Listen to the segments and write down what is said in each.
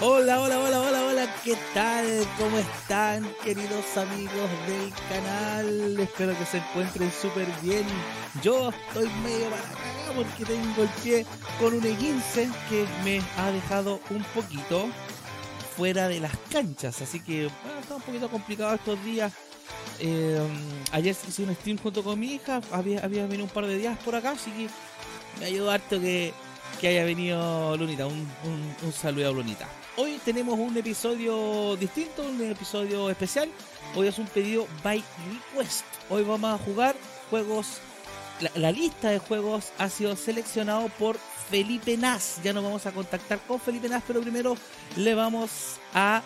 Hola, hola, hola, hola, hola, ¿qué tal? ¿Cómo están, queridos amigos del canal? Espero que se encuentren súper bien. Yo estoy medio para porque tengo el pie con un E15 que me ha dejado un poquito fuera de las canchas, así que está un poquito complicado estos días. Eh, ayer hice un stream junto con mi hija, había, había venido un par de días por acá, así que me ayudó harto que, que haya venido Lunita. Un, un, un saludo a Lunita. Hoy tenemos un episodio distinto, un episodio especial. Hoy es un pedido by request. Hoy vamos a jugar juegos. La, lista de juegos ha sido seleccionado por Felipe Nas. Ya nos vamos a contactar con Felipe Nas, pero primero le vamos a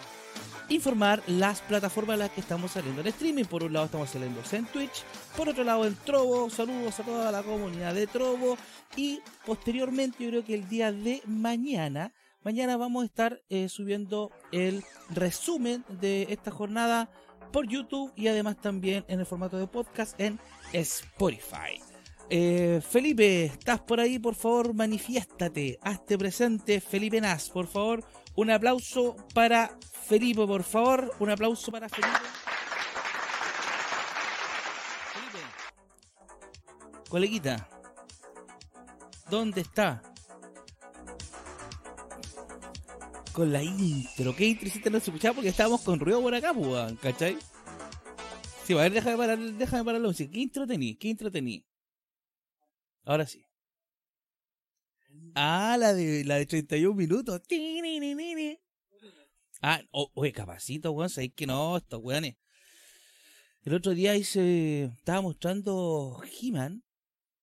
informar las plataformas en las que estamos saliendo en streaming. Por un lado estamos saliendo en Twitch, por otro lado en Trovo. Saludos a toda la comunidad de Trovo. Y posteriormente, yo creo que el día de mañana, mañana vamos a estar eh, subiendo el resumen de esta jornada por YouTube y además también en el formato de podcast en Spotify. Eh, Felipe, ¿estás por ahí? Por favor, manifiéstate. Hazte presente, Felipe Nas. Por favor, un aplauso para Felipe, por favor. Un aplauso para Felipe. Felipe. Coleguita. ¿Dónde está? Con la intro. ¿Qué intro no se escuchaba? Porque estábamos con ruido por acá, pues, ¿cachai? Sí, a ver, déjame parar, déjame parar la música. ¿Qué intro tení? ¿Qué intro tení? Ahora sí. Ah, la de, la de 31 minutos. Ah, oye, capacito, weón, sabéis que no, estos weones. El otro día hice, estaba mostrando He-Man.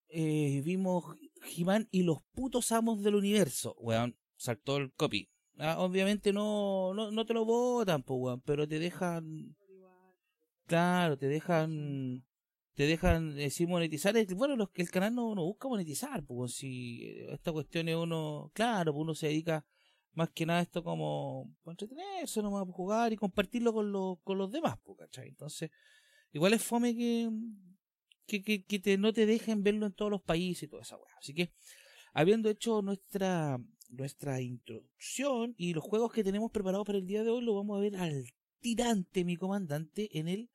Eh, vimos He-Man y los putos amos del universo, weón. Saltó el copy. Ah, obviamente no, no, no te lo votan, pero te dejan. Claro, te dejan te dejan eh, monetizar. Bueno, los el canal no, no busca monetizar, pues si esta cuestión es uno, claro, pues uno se dedica más que nada esto como entretenerse, nomás jugar y compartirlo con los, con los demás, pues, ¿cachai? Entonces, igual es fome que, que, que, que no te dejen verlo en todos los países y toda esa weá. Así que, habiendo hecho nuestra, nuestra introducción y los juegos que tenemos preparados para el día de hoy, lo vamos a ver al tirante, mi comandante, en el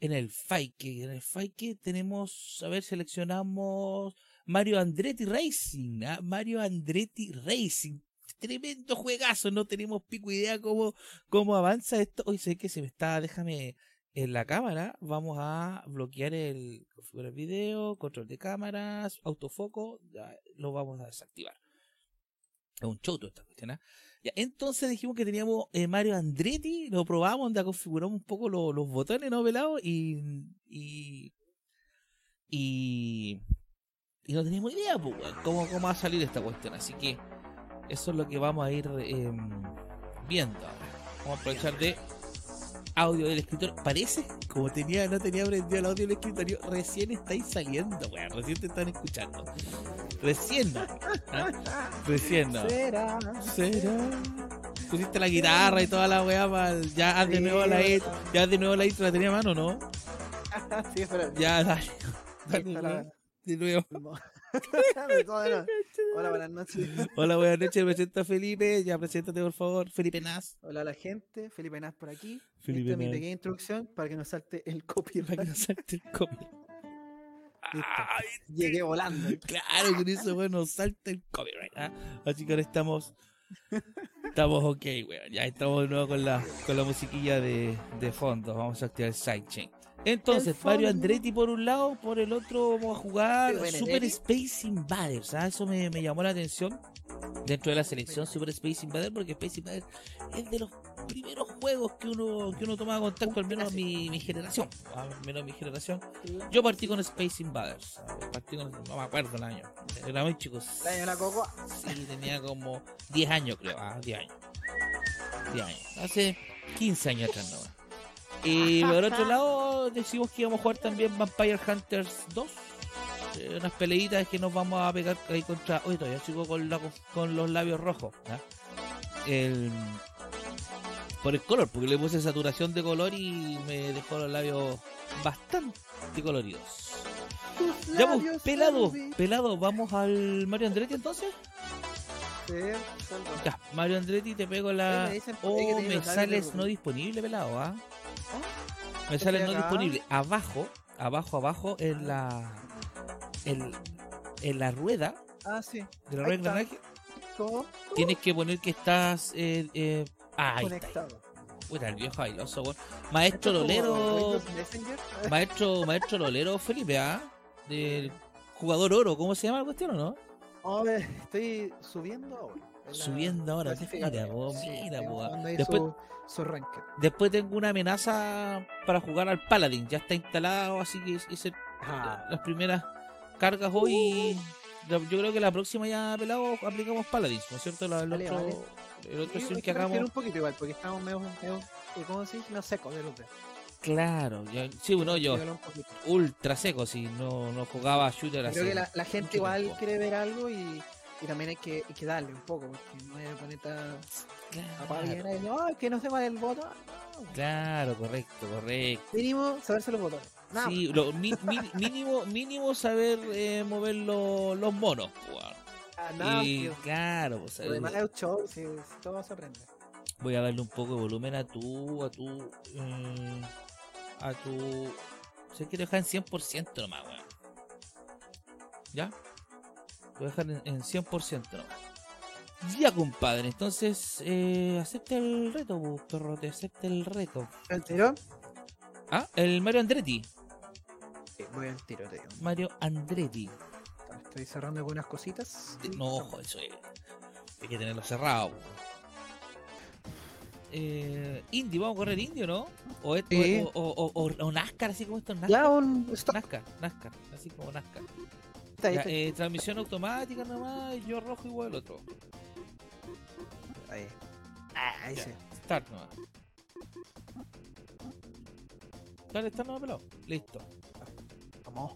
en el Fike. En el Fike tenemos, a ver, seleccionamos Mario Andretti Racing. ¿ah? Mario Andretti Racing. Tremendo juegazo, no tenemos pico idea cómo, cómo avanza esto. Hoy sé que se me está, déjame en la cámara. Vamos a bloquear el configurar video, control de cámaras, autofoco. Lo vamos a desactivar. Es un choto esta cuestión. ¿eh? Ya, entonces dijimos que teníamos eh, Mario Andretti, lo probamos, donde configuramos un poco lo, los botones, ¿no, pelado? Y, y, y, y no teníamos idea, pues, cómo, cómo va a salir esta cuestión. Así que eso es lo que vamos a ir eh, viendo. Vamos a aprovechar de audio del escritorio. Parece, como tenía, no tenía aprendido el audio del escritorio, recién estáis saliendo, weón. Recién te están escuchando. Recién, ¿no? ¿Ah? Recién, ¿no? Será. ¿Será? Pusiste la guitarra y toda la weá para ya haz de nuevo la intro, ya haz de nuevo la intro, la tenía a mano, ¿no? sí, espera. Ya, dale. Dale, de nuevo. Hola, buenas noches. Hola, buenas noches, me presento a Felipe, ya preséntate por favor, Felipe Nas. Hola a la gente, Felipe Nas por aquí. Felipe Esta es mi pequeña introducción para que nos salte el Para copyright. que no salte el copy. Ay, Llegué volando. Claro, con eso, bueno, salta el copyright. ¿ah? Así que ahora estamos. Estamos ok, weón. Ya estamos de nuevo con la, con la musiquilla de, de fondo. Vamos a activar el sidechain. Entonces, Mario. Andretti por un lado, por el otro vamos a jugar Super. Space Invaders. ¿ah? Eso me, me llamó la atención dentro de la selección Super Space Invaders, porque Space Invaders es de los primeros juegos que uno, que uno toma contacto, al menos mi, mi generación. Al menos mi generación. Yo partí con Space Invaders. Partí con, no me acuerdo el año. Era muy chico. El año de la. Sí, tenía como 10 años, creo. Ah, 10 años. 10 años. Hace 15 años atrás, no. Y por otro lado, decimos que íbamos a jugar también Vampire Hunters 2. Eh, unas peleitas que nos vamos a pegar ahí contra. Oye, todavía sigo con, la- con los labios rojos. El, por el color, porque le puse saturación de color y me dejó los labios bastante coloridos. Ya, pues, pelado, pelado, vamos al Mario Andretti entonces. Sí. Ya, Mario Andretti, te pego la. Oye, me Oh, me sales no disponible, pelado, ¿ah? Me Estoy sale no disponible. Abajo, abajo, abajo, en la. En, en la rueda Ah, sí. de la rueda tienes que poner que estás. Eh, eh, ah, ahí está. Conectado. Puta, el viejo ailoso, weón. Maestro Lolero. Maestro, maestro Lolero Felipe, ¿ah? Del jugador oro, ¿cómo se llama la cuestión o no? Oh, eh, estoy subiendo ahora. la Subiendo ahora, mira, vos, Sí, mira, jugando ahí Después- su, su. Después tengo una amenaza para jugar al Paladin. Ya está instalado, así que hice Ah, las primeras cargas hoy. la- Yo creo que la próxima ya, pelado, aplicamos Paladins, ¿no es cierto? La- el Vale, otro, vale. El otro sí, stream que hagamos. un poquito igual, porque estamos medio, medio eh, ¿cómo se dice? Medio secos de los dedos. Claro, ya- sí, bueno, yo un ultra seco, si no, no jugaba shooter así. Creo que la, la gente igual tiempo. quiere ver algo y, y también hay que, hay que darle un poco, porque no es tan apaviena y no, que no se vale el botón. No. Claro, correcto, correcto. Mínimo saberse los botones. Nada Sí, lo, mi- mi- mínimo, mínimo saber eh, mover lo- los monos. weón. más, nada, y claro, pues, Lo demás es un show, si, todo se aprende. voy a darle un poco de volumen a tu, a tu, eh, a tu, se quiere dejar en 100% nomás, weón. ¿Ya? Voy a dejar en, en 100% nomás. Ya, compadre, entonces, eh, acepta el reto, perro, te acepta el reto. ¿El tiro? Ah, el Mario Andretti. Sí, voy al tiro, tío. Mario Andretti. Estoy cerrando algunas cositas. No, ojo, eso es. Hay que tenerlo cerrado. Eh, Indy, ¿vamos a correr Indy o no? O, es- Sí. o, o, o- o- o NASCAR, así como esto es NASCAR. Ya, un. NASCAR, NASCAR, así como NASCAR. Está ahí, Ya, está ahí. eh, transmisión automática nomás, y yo rojo igual el otro. Ahí. Ah, ahí Ya. sí. Start nomás. Dale, start nomás pelado. Listo. Vamos.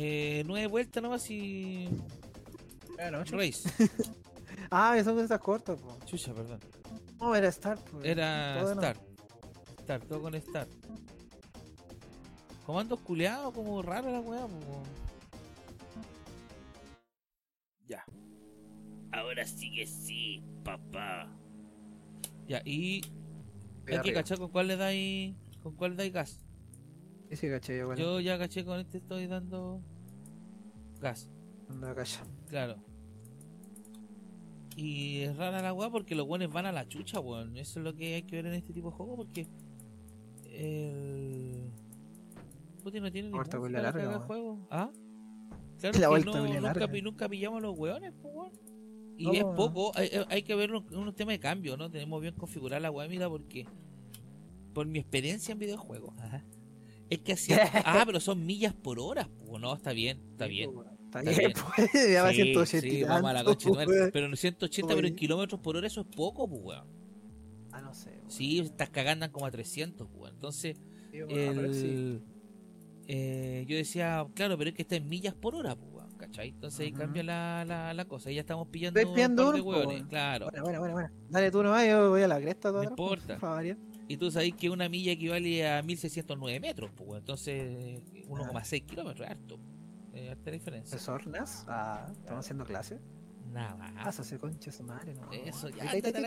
Eh, nueve vueltas nomás y. Bueno, Race. Ah, de esas cortas, po. Chucha, perdón. No, era Start. po. Era Todo. Start. Start, todo con Start. Comandos culeados, como raro la weá, po. Ya. Ahora sí que sí, papá. Ya, y Ahí hay que cachar con cuál le dais. con cuál dais gas. Caché, yo, bueno. Yo ya caché con este estoy dando gas, acá ya. claro. Y es rara la weá porque los buenos van a la chucha, weón. Eso es lo que hay que ver en este tipo de juego porque el Puti no tiene ni Vuelta la larga, weón. juego. ¿Ah? Claro La que no, nunca, larga. pi- nunca pillamos los weones, pues, weón. Y No, es poco, hay, hay- hay que ver unos, unos temas de cambio, ¿no? Tenemos bien configurada la weá, mira, porque por mi experiencia en videojuegos, ajá, es que hacía. ah, pero son millas por hora, pues, no, está bien, está bien. Está Está bien, bien. pues. Ya va Sí, 180 y sí, vamos a la concha. Pero en 180, pero en kilómetros por hora eso es poco, pues, weón. Ah, no sé. po. Sí, estás cagando como a 300, pues, weón. Entonces, Sí, bueno, pero sí. el, eh, yo decía, claro, pero es que está en millas por hora, pues, weón, ¿cachai? Entonces ahí cambia la, la, la cosa. Y ya estamos pillando Ves pillando un par de weón. claro. Bueno, bueno, bueno, bueno. Dale tú nomás, yo voy a la cresta todo No importa. Variar. Y tú sabes que una milla equivale a 1609 metros, pues. Entonces, 1,6 kilómetros es harto. Es harta diferencia. ¿Profesornas? Ah, estamos haciendo clase. Nada más. Pásase, concha su madre, no. Eso, ya,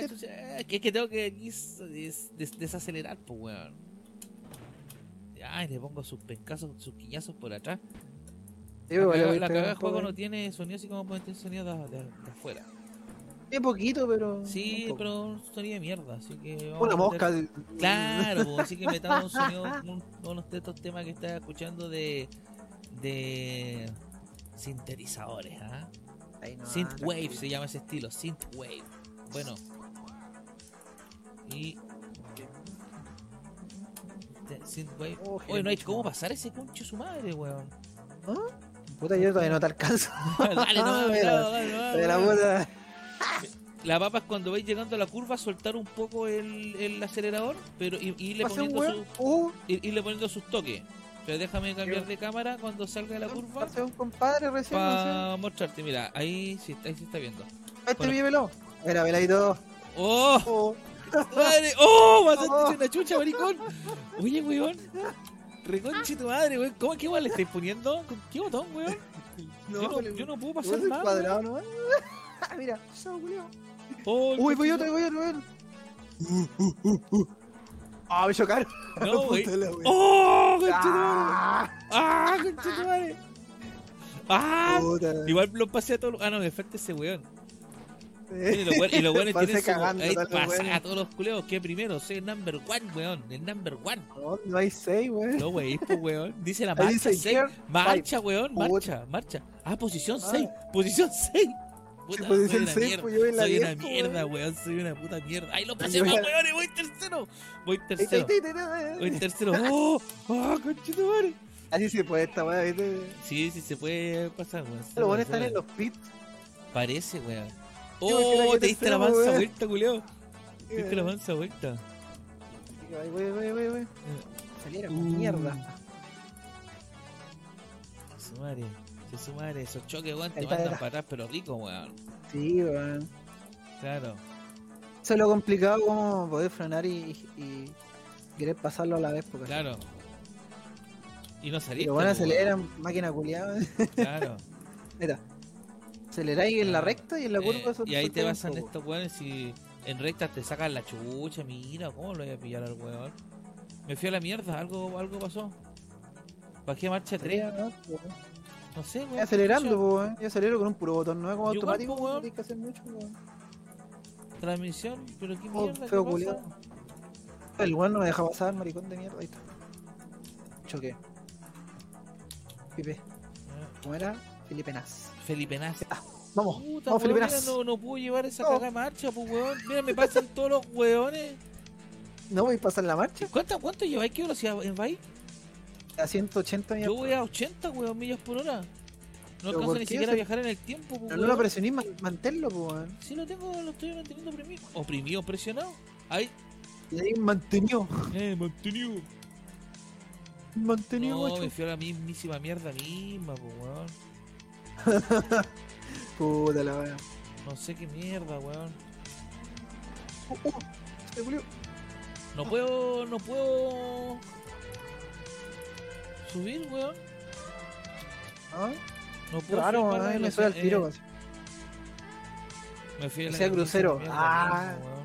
chucha. Es que, es tengo que desacelerar, pues, weón. Ay, le pongo sus pescazos, sus quiñazos por atrás. Sí, La cagada poco. juego no tiene sonido así como puede tener sonido de, de- de afuera. Tiene poquito, pero. Sí, pero un sonido de mierda, así que... Una mosca. meter- Claro, pues, así que metamos un sonido, un- unos de estos temas que estás escuchando de... de... sintetizadores, ¿ah? Ahí no, Synthwave se llama ese estilo, Synthwave. Bueno. Y... de- Synthwave. Oh, Oye, no hay cómo pasar ese concho su madre, weón. Puta, yo todavía no te alcanzo. dale, no, De la- dale, dale, De la dale. puta. La papa es cuando vais llegando a la curva, soltar un poco el, el acelerador, pero y, y poniendo sus toques. Pero déjame cambiar de cámara cuando salga de la curva un compadre recién. para mostrarte. Mira, ahí sí, ahí sí está viendo. Este bueno. velo. Veladito. ¡Oh! Oh. ¡Madre! ¡Oh! Oh. ¡Pasaste una chucha, maricón! Oye, weón. Reconche tu madre, weón. ¿Cómo qué weón le estáis poniendo? ¿Con qué botón, weón? No, yo, no, yo no puedo ¿Cómo pasar cuadrado weón. nomás? Mira, chao, culiao. Oh, Uy, voy otro, voy otro, voy otro. Ah, me chocaron. No, güey. ¡Oh, conchetumare! Ah, ¡Ah, conchetumare! ¡Ah! puta. Igual lo pasé a todos los... Ah, no, me falta ese weón. Eh, Y los weones- tienen su... cagando Ahí pasa weones. a todos los culeos. ¿Qué primero? Soy el number one, weón. El number one. No, no hay seis, weón. No, wey, pues, weón. Dice la marcha dice 6. here, Marcha, weón. Marcha, marcha. Ah, posición Ah. 6. Posición 6. Puta, soy una mierda. soy una mierda, weón. weón. Soy una puta mierda. Ay, lo pasé más, weón. Voy tercero. Voy tercero. Voy tercero. ¡Oh! ¡Oh, conchetumare! Así se puede esta weá, ¿viste? Sí, sí se puede pasar, weón. Los buenos están en los pits. Parece, weón. Oh, te diste la mansa vuelta, culeo. Te diste la mansa vuelta. Ahí voy, voy, voy, voy. Saliera Uh. con mierda. Su madre. Su madre. Esos choques, weón, te mandan para atrás, pero rico, weón. Sí, weón. Claro. Eso es lo complicado como poder frenar y, y querer pasarlo a la vez. Porque Claro. Y no saliste. Pero bueno, weón. aceleran, máquina culiada. Claro. Mira. Aceleráis en la recta y en la curva Eh, eso te y ahí te poco. estos weones y en rectas te sacan la chucha, mira, ¿cómo lo voy a pillar al weón? Me fui a la mierda, algo, algo pasó. Bajé marcha 3, Acelerar, ¿no? Pues, no sé, weón. Acelerando, weón. Yo acelero con un puro botón, no es como automático, po, weón. no tienes que hacer mucho, weón. Transmisión, pero qué Oh, mierda, feo ¿qué pasa? El weón no me deja pasar, maricón de mierda. Ahí está. Choqué. Pipe. ¿Cómo era? Felipe Nas. Felipe Nas. Vamos, Puta, vamos, weón, Felipe Nas. no, no puedo llevar esa No. de marcha, pues weón. Mira, me pasan todos los weones. ¿No voy a pasar la marcha? ¿Cuánto, cuánto lleváis? ¿Qué velocidad en vais? A 180 millas. Yo voy a 80, weón, millas por hora. No ¿Pero alcanzo ni siquiera a viajar en el tiempo, pues, No, weón. lo presionís, man- manténlo, pues, weón. Sí lo tengo, lo estoy manteniendo oprimido. Oprimido, presionado. Ahí, Y ahí mantenido. eh, mantenido. Mantenido, No, me fui a la mismísima mierda misma, pues, weón. Puta la weá. No sé qué mierda, weón. Uh, uh, se. No puedo, no puedo... Subir, weón. ¿Ah? No puedo Claro, subir la weón, me sube al tiro. eh. Me fui a la Sea crucero. mierda Ah. weón.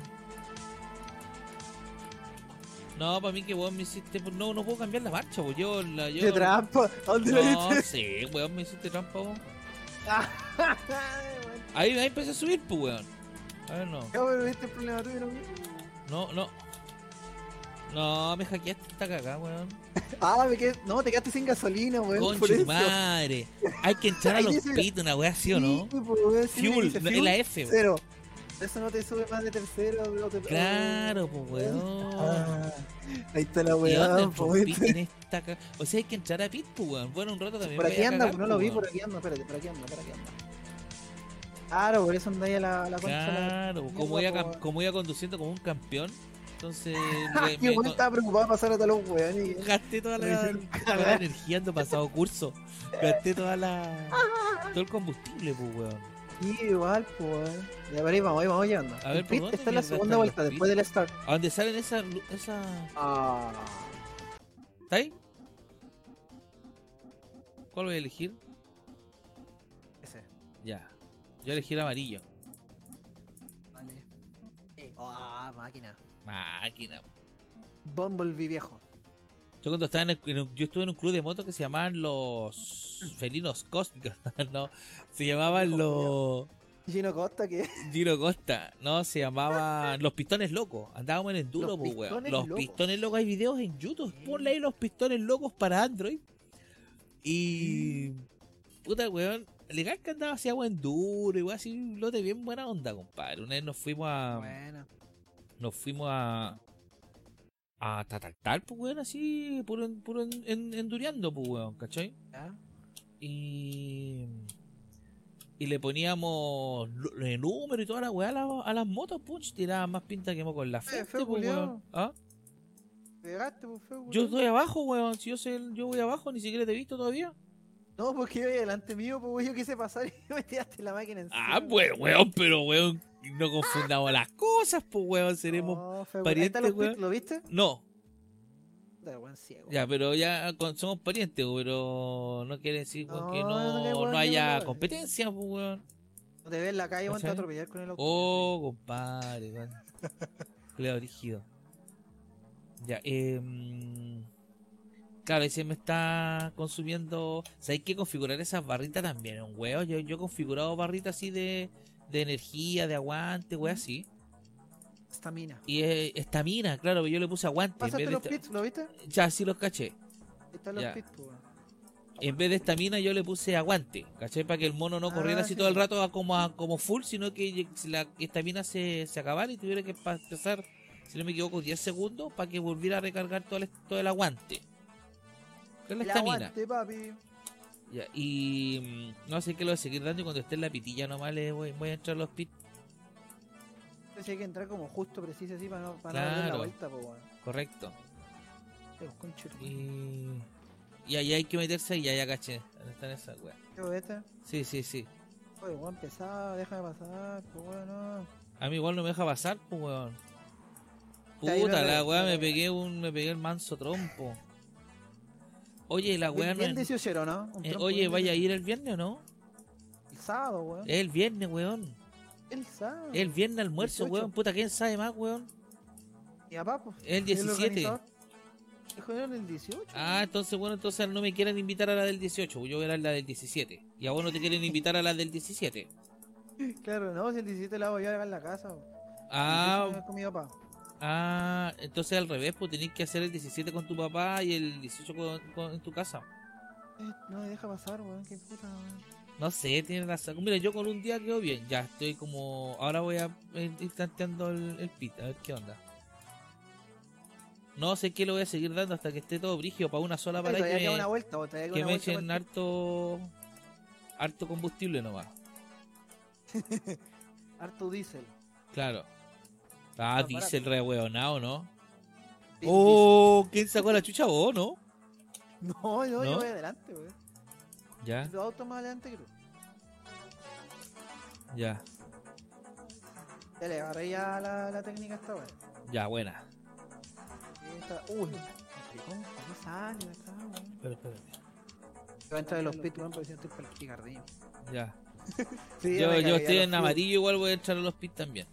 No, para mí que weón me hiciste... No, no puedo cambiar la marcha, weón. Yo la... Yo, De trampa. ¿A dónde No viste? sé, weón, me hiciste trampa, weón. Ah, Ahí, ahí empecé a subir, pues, weón. A ver, no. Ya, pero viste el problema tuyo, ¿no? No, no. No, me hackeaste esta cagada, weón. Ah, me quedé... No, te quedaste sin gasolina, weón. por Concha madre. Hay que entrar a los pits, una weá así o no. Sí, pues, sí, Fuel, dice es la F, weón. Cero. Eso no te sube más de tercero, no te Claro, pues, weón. Ah, ahí está la ¿Y weá, pues, esta? O sea, hay que entrar a pit, pues, weón. Bueno, un rato también Por aquí anda, cagar, no lo vi, pues, por aquí anda, espérate, por aquí anda, por aquí anda. Claro, por eso ahí a la, a la concha. la- Claro, iba, como iba conduciendo como un campeón, entonces me- Yo me weón, estaba preocupado de pasar a weones. y- gasté toda la, toda la energía ando pasado curso. Gasté toda la todo el combustible, pues, weón. Sí, igual, pues. weón. Ya, pero ahí vamos, ahí vamos llegando. A ver, ¿por dónde está en la segunda vuelta, después del start. ¿A dónde salen esa esa Ah. ¿Está ahí? ¿Cuál voy a elegir? Ese. Ya. Yo elegí el amarillo. Vale. Ah, máquina. Máquina. Bumblebee viejo. Yo cuando estaba en el, en un- yo estuve en un club de motos que se llamaban los felinos cósmicos, no, se llamaban los Gino Costa, que Giro Costa, no, se llamaban los pistones locos, andábamos en enduro, Los pues, weón. Los Locos. pistones locos, hay videos en YouTube, ponle ahí los pistones locos para Android. Y puta weón, legal que andaba así agua enduro, igual así, un lote bien buena onda, compadre. Una vez nos fuimos a Bueno. Nos fuimos a a Tatartal, pues weón, así, puro, en- puro en, en- enduriando, pues weón, ¿cachai? Y y le poníamos el número y toda la weá a, la- a las motos, punch, tiraban más pinta que con la frente, feo pues, weón. ¿Ah? Pues, feo, Yo estoy abajo, weón, si yo sé, yo voy abajo, ni siquiera te he visto todavía. No, porque yo delante mío, pues weón, yo quise pasar y me tiraste la máquina encima. Ah, pues, weón, pero weón, no confundamos las cosas, pues, weón, seremos... Parientes, los weón. ¿Lo viste? No, Da, weón, ciego. Ya, pero ya con- somos parientes, pero no quiere decir weón, No, que no, que no, weón, no que haya competencia, pues, weón. No te ves en la calle, weón, te atropellar con el auto. Oh, compadre, weón. Culeado rígido. Ya, eh. Claro, ese me está consumiendo. ¿Sabes qué? Configurar esas barritas también un huevo. Yo, yo he configurado barritas así de, de energía, de aguante, wey, así. Estamina. Y eh, estamina, claro, que yo le puse aguante. En Pásate vez de los pits, ¿lo viste? Ya, sí los caché. Están los pits, pues. En vez de estamina yo le puse aguante, ¿cachai? Para que el mono no corriera Ah, así sí, todo el rato a como, a- como full, sino que la estamina se, se acabara y tuviera que pa- pasar, si no me equivoco, 10 segundos para que volviera a recargar todo el, todo el aguante. ¿Qué es la estamina? Ya, y mm, no sé qué lo voy a seguir dando y cuando esté en la pitilla nomás le voy, voy a entrar los pits. Entonces hay que entrar como justo, preciso así para no, para no perder la vuelta, pues, weón. Correcto. Y, y ahí hay que meterse y ya caché. ¿Dónde están esas weas? Sí, sí, sí. Oye, weón, pesado, déjame pasar, pues, weón, no. A mí igual no me deja pasar, pues weón. Puta, la weá me pegué un, me pegué el manso trompo. Oye, la weá Bien, no bien es- 18, ¿no? Eh, oye, vaya a 18. ir el viernes o no? El sábado, weón. El viernes, weón. El sábado. El viernes almuerzo, 18. weón. Puta, ¿quién sabe más, weón? Papá, pues. Es el 17. organizador. Dijo era el 18. Ah, entonces, bueno, entonces no me quieren invitar a la del 18, yo voy a la del 17. Y a vos no te quieren invitar a la del 17. Claro, no, si el 17 la voy a llevar en la casa. Ah, El 18 con mi papá. Ah, entonces al revés, pues tenés que hacer el 17 con tu papá y el 18 con, con- en tu casa. Eh, no me deja pasar, weón, qué puta, weón. No sé, tienes razón. Mira, yo con un día quedo bien. Ya estoy como. Ahora voy a eh, ir tanteando el, el pit, a ver qué onda. No sé qué lo voy a seguir dando hasta que esté todo brígido para una sola Oye, para todavía que una vuelta, que una me vuelta echen para harto. harto combustible nomás. Harto diésel. Claro. Ah, Más barato. dice el re hueonao, ¿no? Oh, ¿quién sacó la chucha vos, no? Diesel. No, ¿No? yo voy adelante, weón. Ya, Dos autos más adelante que tú. ya, Ya le agarré ya la, la técnica esta weón. ya, buena. Está- Uy, maricón, ¿por qué sale acá, weón? Espera, espérate. Voy a entrar en los pits, weón, porque si no estoy para el. Ya. Sí, Yo, yo estoy en amarillo, igual voy a entrar a los pits también.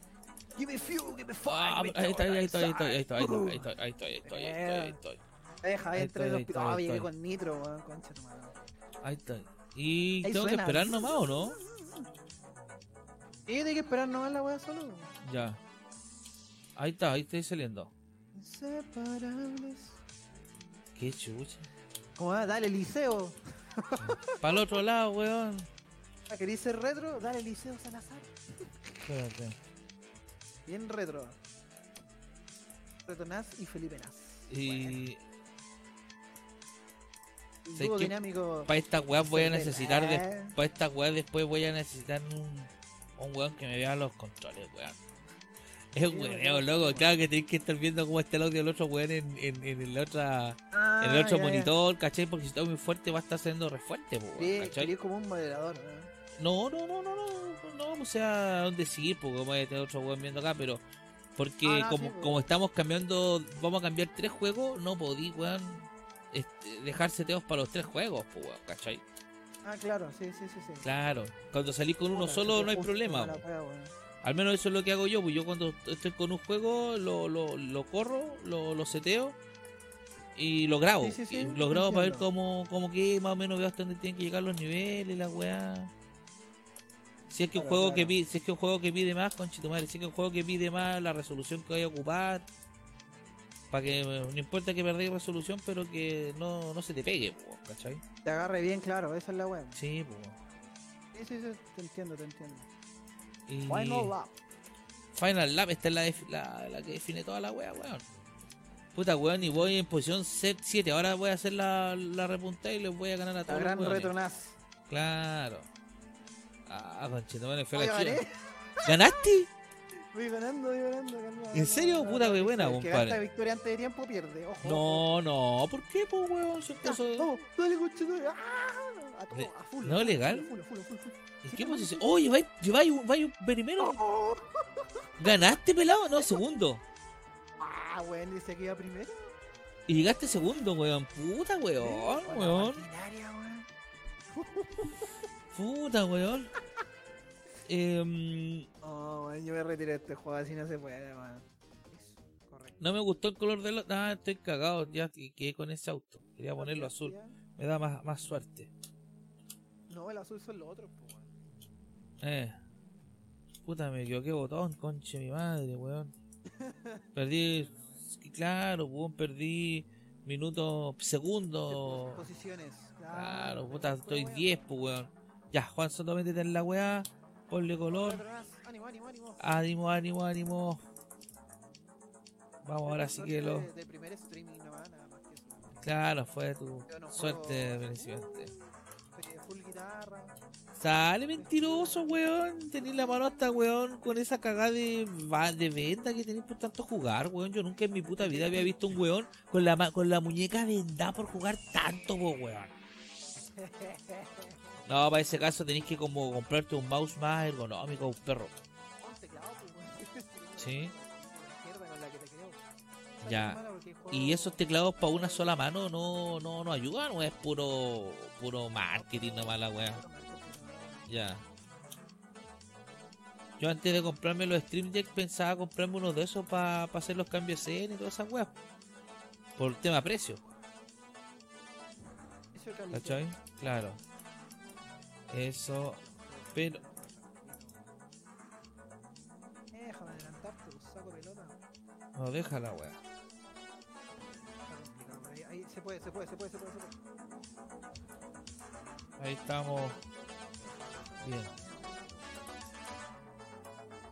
Give me fuel, give me fire, Ah, ahí está, estoy, ahí estoy, ahí estoy, ahí Uh. estoy, ahí estoy, ahí estoy, ahí estoy, ahí estoy, Deja, ahí Ahí entré en estoy, los Ah, llegué con nitro, weón, concha tu madre. ahí estoy. Y tengo que esperar nomás, ¿o no? Sí, hay que esperar nomás la weá solo. Ya. Ahí está, ahí estoy saliendo. Inseparables. Qué chucha. ¿Cómo va? Dale, liceo. Para el otro lado, weón. Ah, ¿Querés ser retro? Dale, liceo Salazar. Espérate. Bien retro. Reto Nas y Felipe Nas. Y El ¿sabes dúo qué? dinámico. para esta weá voy a necesitar de, para esta weá después voy a necesitar un, un weón que me vea los controles, weón. Es un weón. loco. Claro que tenéis que estar viendo cómo está el audio del otro weón en, en, en el otra, Ah, en el otro ya, ya. monitor, ¿cachai? Porque si está muy fuerte va a estar siendo re fuerte, weón, Sí, quería como un moderador. ¿no? No, no, no, no, no, no, o sea, dónde seguir, porque hay a tener otro weón viendo acá, pero porque Ah, no, como, sí, como estamos cambiando, vamos a cambiar tres juegos, no podí, weón, este, dejar seteos para los tres juegos, pues, weón, ¿cachai? Ah, claro, sí, sí, sí. sí. Claro, cuando salís con uno solo no hay problema, al menos eso es lo que hago yo, pues yo cuando estoy con un juego lo, lo, lo corro, lo, lo seteo y lo grabo, Sí, sí, sí, lo grabo para ver cómo, cómo que más o menos veo hasta dónde tienen que llegar los niveles, la weá. Si es que un Claro, juego que pide, si es que un juego que pide más, conchito madre, si es que un juego que pide más la resolución que vaya a ocupar, para que no importa que perdáis resolución, pero que no, no se te pegue, po, ¿cachai? Te agarre bien, claro, esa es la wea. Sí, pues. Sí, sí, sí, te entiendo, te entiendo. Y Final lap. Final Lap, esta es la, la, la que define toda la wea, weón. Puta weón, y voy en posición set 7. Ahora voy a hacer la, la repunta y les voy a ganar a La todos. gran weones. retro Nas. Claro. Ah, conchito, madre, fue la gané. ¿Ganaste? Voy ganando, voy ganando, calma. ¿En serio? Puta, qué buena, que compadre. gasta victoria antes de tiempo pierde, ojo. No, no, ¿por qué, po, weón? Son Ya, cosas- Vamos, dale, conchito. ¡Ah! A todo, a full. no, legal. full, a full, a full, a full. ¿En Sí, qué posición? Oh, lleváis, lleváis primero. Oh. ¿Ganaste, pelado? No, segundo. Ah, weón, dice que iba primero. Y llegaste segundo, weón. Puta, weón, weón. weón. Puta, weón. em, Oh, man, yo me retiré de este juego, así no se puede, man. Eso, correcto. no me gustó el color del Ah, estoy cagado. Ya quedé con ese auto. Quería ponerlo azul. Me da más, más suerte. No, el azul son los otros, pues, weón. Eh. Puta, me equivoqué botón, conche mi madre, weón. Perdí. Claro, weón, perdí minutos, segundos. Posiciones. Claro, puta, estoy 10, pues, weón. Ya, Juan Soto, métete en la weá. Ponle color. Ánimo, ánimo, ánimo. Ánimo, ánimo, ánimo. Vamos, ahora sí que lo. De, de primer streaming nomás, nada más que eso. Claro, fue tu no suerte, Full guitarra. Sale mentiroso, weón. Tenés la mano hasta, weón, con esa cagada de, de venda que tenés por tanto jugar, weón. Yo nunca en mi puta vida había visto un weón con la, con la muñeca vendada por jugar tanto, po, weón. No, para ese caso tenés que como comprarte un mouse más ergonómico, un perro. Sí. Ya. Y esos teclados para una sola mano no, no, no ayudan o es puro, puro marketing nomás la weá. Ya. Yo antes de comprarme los Stream Deck pensaba comprarme uno de esos para hacer los cambios de escena y todas esas weas. Por el tema precio. ¿cachai? Claro. Eso. Pero. Déjame adelantarte, saco pelota. No, deja la wea. Está complicado, pero ahí, ahí se puede, se puede, se puede, se puede, se puede. Ahí estamos. Bien.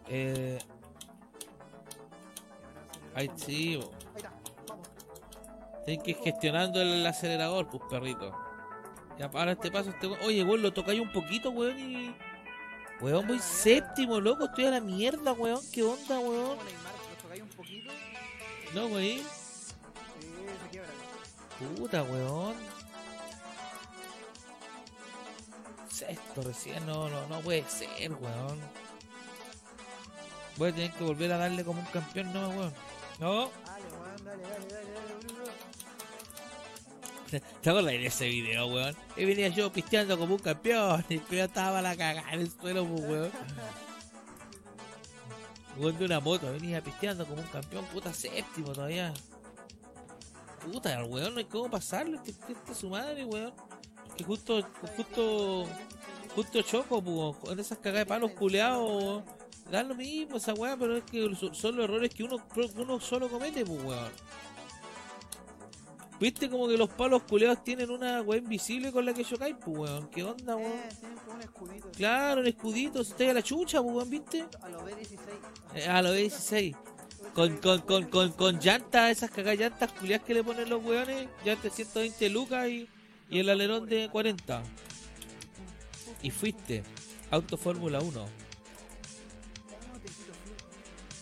Eh, ahí sí. Ahí está, vamos. Tienes que ir gestionando el acelerador, pues perrito. Ya para este paso, este Oye, weón, lo tocáis un poquito, weón, y. Weón, voy séptimo, loco, estoy a la mierda, weón. ¿Qué onda, weón? No, weón. Puta, weón. Sexto recién, no, no, no puede ser, weón. Voy a tener que volver a darle como un campeón, no, weón. No. Dale, weón, dale, dale, dale. ¿Te acuerdas de ese video, weón? Y venía yo pisteando como un campeón y pero estaba la cagada en el suelo, pues, weón. Weón de una moto, venía pisteando como un campeón, puta séptimo todavía. Puta, weón no hay cómo pasarlo, este, este es su madre, weón. Que justo, justo, justo choco, pues, con esas cagadas de palos culeados. Da lo mismo esa weá, pero es que so- son los errores que uno, uno solo comete, pues, weón. Viste como que los palos culeados tienen una weá invisible con la que chocáis, pues, weón. ¿Qué onda, weón? Eh, tienen como un escudito. Claro, un escudito, si estáis a la chucha, pues, weón, ¿viste? A los B16. Eh, a los 16. Con, con, con, con, con llantas, esas cagadas llantas culiadas que le ponen los weones, llantas 120 lucas y, y el alerón de 40. Y fuiste, Auto Fórmula 1.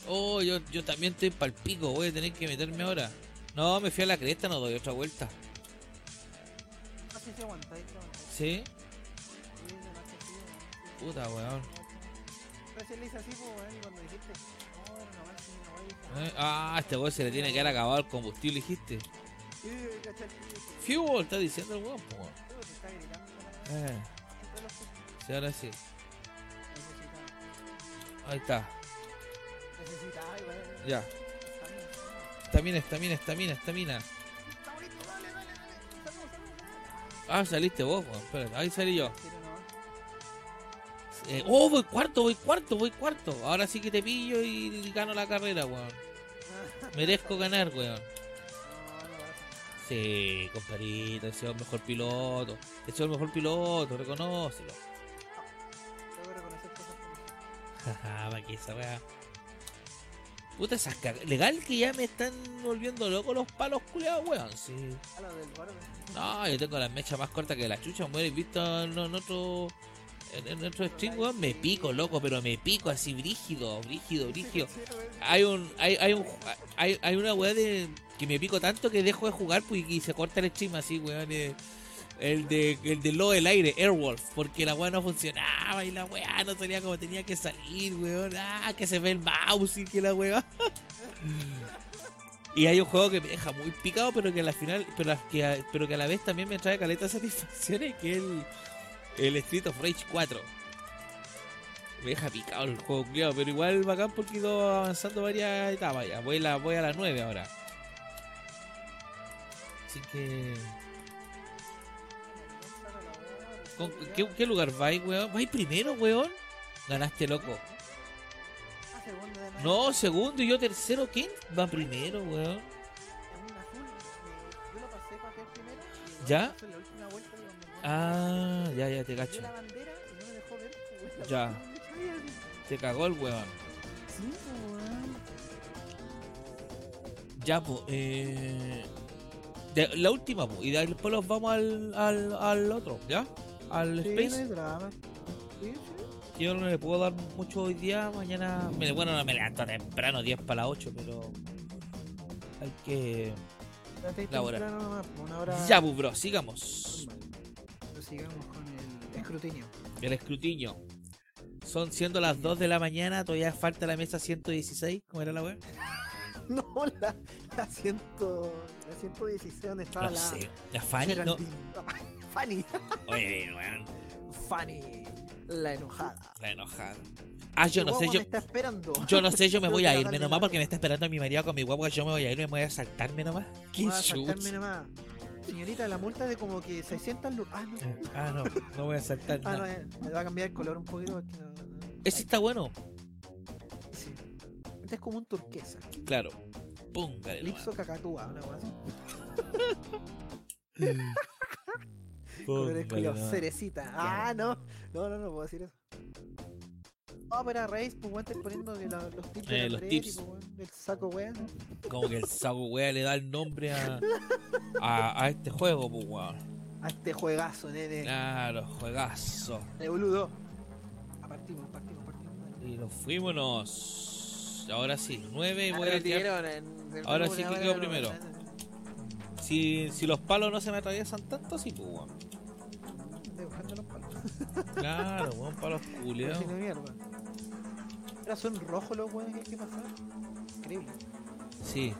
Oh, te yo, yo también estoy pa'l pico, voy a tener que meterme ahora. No, me fui a la cresta, no doy otra vuelta. Ah, sí, sí, aguantáis, sí. Puta, weón. Le así, pues, cuando dijiste, Eh, Ah, este weón se le tiene que haber acabado el combustible, dijiste. Fuel, está diciendo el weón, ¿no? Eh, sí, ahora sí. Ahí está. Ya. Estamina, estamina, estamina, estamina. Ah, saliste vos, weón. Espérate, ahí salí yo. Eh, oh, voy cuarto, voy cuarto, voy cuarto. Ahora sí que te pillo y gano la carrera, weón. Merezco ganar, weón. Sí, compadrito, ese es el mejor piloto. Ese es el mejor piloto, reconócelo. Tengo que reconocer cosas por eso. Jaja, pa' que esa weá. Puta, esas cag- Legal que ya me están volviendo loco los palos culiados, weón. Sí. No, yo tengo las mechas más cortas que la chucha, me hubierais visto en, otro. En, otro stream, weón. Me pico, loco, pero me pico así, brígido, brígido, brígido. Hay un. Hay, hay un. Hay, hay una weá de. Que me pico tanto que dejo de jugar pues, y se corta el stream así, weón. eh, el de el de lo del aire, Airwolf, porque la weá no funcionaba y la weá no salía como tenía que salir, weón. Ah, que se ve el mouse y que la weá. y hay un juego que me deja muy picado, pero que a la final, pero que a, pero que a la vez también me trae caleta de satisfacciones, que es el, el Street of Rage 4. Me deja picado el juego, culiao, pero igual bacán porque he ido avanzando varias etapas. Voy, la, voy a las 9 ahora. Así que. ¿Con- ¿qué, qué lugar vais, weón? ¿Vais primero, weón? Ganaste, loco. Ah, segundo de No, segundo y yo tercero. ¿Quién va primero, weón? En un azul, yo lo pasé para hacer primero. y el ¿Ya? la última vuelta Ah, ya, ya te cacho. la bandera y no me dejó ver. weón, la Ya. Te cagó el weón. Sí, weón. Ya, pues, eh. de- la última, pues, y después los vamos al, al, al otro, ¿ya? Al Sí, no Space. hay drama. Sí, sí. Yo no le puedo dar mucho hoy día, mañana. Bueno, no me levanto temprano, 10 para las 8, pero. Hay que. Ya te La hora. temprano nomás, pues, Una hora. Ya, pues, bro, sigamos. Pero sigamos con el escrutinio. El escrutinio. Son siendo las 2 de la mañana, todavía falta la mesa 116. ¿Cómo era la web? No, la, la, ciento, la 116 donde estaba No la. sé. La Fanny. No. Fanny. Oye, weón. Fanny. La enojada. La enojada. Ah, yo no sé, yo. me está esperando. Yo no sé, yo me voy a irme nomás porque me está esperando mi marido con mi guagua. Yo me voy a ir, me voy a saltarme nomás. Qué Voy a saltarme nomás. Señorita, la multa es de como que 600 lucas. Ah, no. Ah, no, no voy a saltar Ah, no, eh, me va a cambiar el color un poquito. porque no- no- Ese está bueno. Sí. Este es como un turquesa. Claro. Póngale. Lipso cacatúa, una cosa así. Colores culiados, cerecita. Ah, no. No, no, no puedo decir eso. No, pero a raíz, pues, weón, poniendo la- los tips. de Eh, los tips. pues, weón, del saco, weón. Como que el saco wea le da el nombre a, a, a este juego, pues weón. A este juegazo, nene. Claro, juegazo. De boludo. Ah, partimos, partimos, partimos. Y nos fuímonos. Ahora sí, 9 y Ah, voy a tirar. en- Ahora sí que quedó primero. Si, si los palos no se me atraviesan tanto, sí, pues weón. Claro, weón, palos culiados. no mierda. Ahora son rojos los weones que hay que pasar. Increíble. Sí.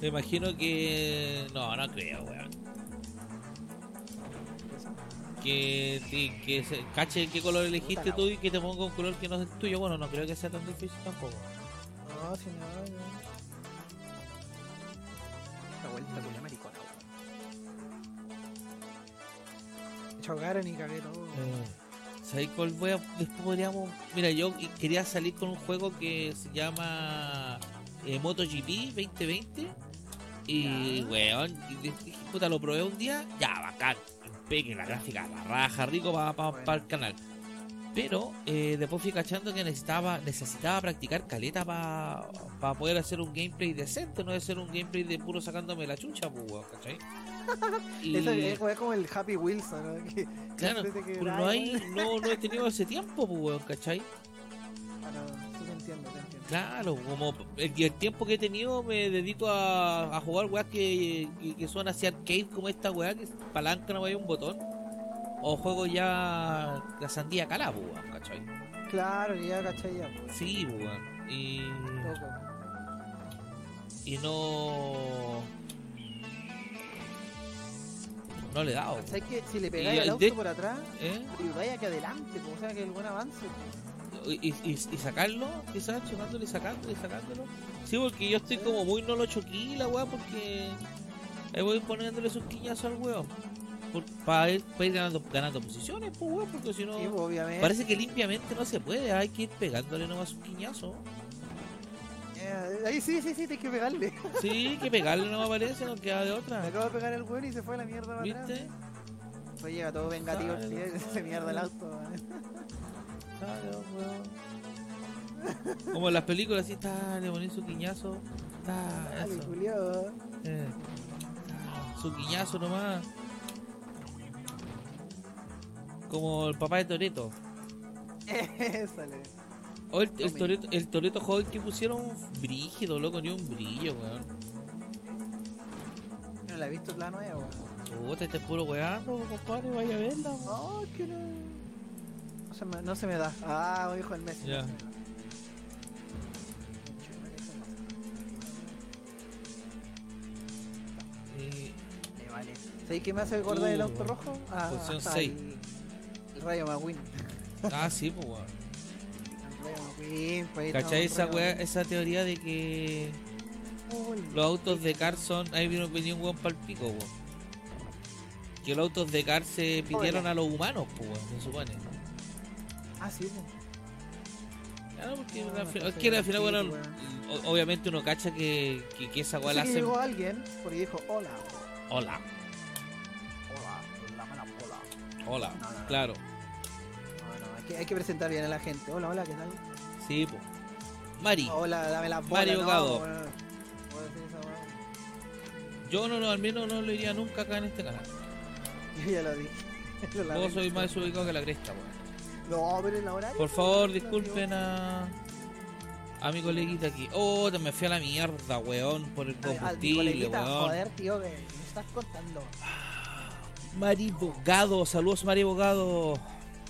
Me imagino que. No, no creo, weón. Que, te- que se, cache qué color elegiste tú y que te ponga un color que no es el tuyo. Bueno, no creo que sea tan difícil tampoco. No, si no, no. La vuelta con la maricona, weón. Chocaron y cagué todo. ¿Sabéis cuál voy a, después podríamos... Mira, yo quería salir con un juego que se llama eh, MotoGP 2020 y, Ya. weón, y dije, puta, lo probé un día, ya, bacán, pegue la gráfica, la raja, rico para Bueno. el canal. Pero eh, después fui cachando que necesitaba necesitaba practicar caleta para poder hacer un gameplay decente, no de ser un gameplay de puro sacándome la chucha, pues, weón, ¿cachai? Y- Eso es, es como el Happy Wilson, ¿no? Que Claro, quebraba, no hay, no, no he tenido ese tiempo, pues, weón, ¿cachai? Ah, no, sí te entiendo, te entiendo. Claro, como el, tiempo que he tenido me dedico a, a jugar weas que, que, que son así arcade como esta wea que palanca no hay un botón. O juego ya la sandía calá, pues, weón, ¿cachai? Claro, ya cachai ya. pues, Sí, weón. Y, y no... No le he dado, ¿Sabes que si le Y pegáis al el auto de- por atrás, ¿eh? ayudáis a que adelante, pues, o sea que el buen avance. pues. y, y, y sacarlo, quizás chocándolo y sacándolo y sacándolo. Sí, porque yo estoy como muy no lo choquí la weá, porque ahí voy poniéndole sus quiñazos al weón. Para ir, pa' ir ganando, ganando posiciones, pues weón, porque si no. Sí, pues, obviamente. Parece que limpiamente no se puede, hay que ir pegándole nomás sus quiñazos. Eh, ahí sí, sí, sí, tienes que pegarle. Sí, que pegarle no me parece, no queda de Me otra. acabo de pegar el weón y se fue a la mierda para atrás. ¿Viste? Pues llega todo vengativo el Claro. se mierda el auto. man. Claro, weón. Como en las películas, así está, le ponen su quiñazo. Está, Dale, eso. Eh, su guiñazo nomás. Como el papá de Toreto. O el, el Tommy. Toreto, el Toreto joven que pusieron brígido, loco, ni un brillo, weón. No la he visto la nueva, weón. Puta, este es puro weando, compadre, vaya a verla, weón. No, que no. No se me, no se me da. Ah, hijo del Messi. Ya. vale. ¿Sabes qué me hace acordar del Uh, auto rojo? Ah, posición ah, seis. El, el Rayo McQueen. Ah, sí, pues, weón. Pues, ¿Cachai no, esa weá, esa teoría de que los autos de car son. Ahí vino, un weón pa'l pico, weón. Que los autos de car se pidieron a los humanos, pues, weón, se supone. Ah, sí, pues. Claro, porque No, al final- sé, es que al final, bueno, obviamente uno cacha que, que, que esa weá la hacen. llegó alguien porque dijo hola. Hola, Hola, la mala hola. hola, claro. Hay que, hay que presentar bien a la gente. Hola, hola, ¿qué tal? Sí, pues. Mari, Hola, dame la bola. Mario no, bueno, yo no, no, al menos no lo iría nunca acá en este canal. Yo ya lo di. Lo Vos soy más desubicado que la cresta, weón. No, pero en la horario. Por favor, disculpen a. A mi coleguita aquí. Oh, te me fui a la mierda, weón, por el A- a combustible, coleguita, weón. Joder, tío, que me estás contando. Mari Bogado, saludos Mari Bogado.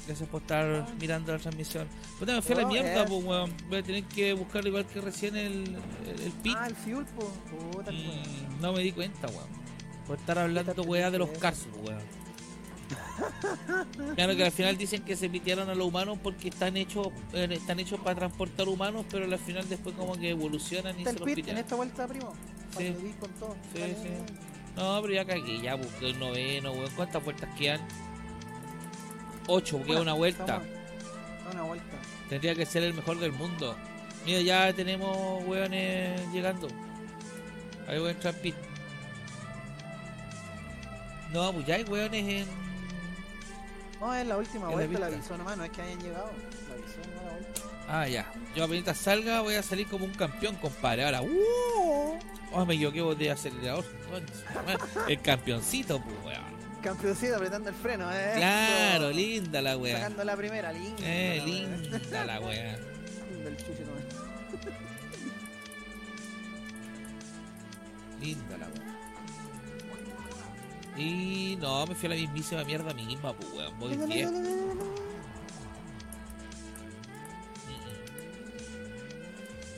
Gracias por estar mirando la transmisión. Puta, me fui a la No, mierda, es- pues, weón. Voy a tener que buscar igual que recién el, el, el pit. Ah, el fuel. Puta, weón. no me di cuenta, weón. Por estar hablando, weá, de los pues, weón. Claro que al final dicen que se pitearon a los humanos porque están hechos eh, están hechos para transportar humanos, pero al final después como que evolucionan y se los pit en pitean. esta vuelta, primo. Sí. Con todo. Sí, sí. No, pero ya cagué, ya busqué el noveno, weón. ¿Cuántas vueltas quedan? Ocho, queda una vuelta. Estamos- da Una vuelta. Tendría que ser el mejor del mundo. Mira, ya tenemos weones llegando. Ahí voy a entrar pit. No, pues ya hay weones en. No, es la última En vuelta, la avisó nomás, no es que hayan llegado. La avisó nomás la vuelta. Ah, ya. Yo apenas salga voy a salir como un campeón, compadre. Ahora, ¡uh! Oh, me equivoqué de acelerador. El campeoncito, pues, weón. Campeoncito apretando el freno, eh. Claro, linda la weá. Sacando la primera, linda. Eh, la linda la weá. Linda el chucho. Linda la weá. Y no, me fui a la mismísima mierda misma, pues weón. Voy bien.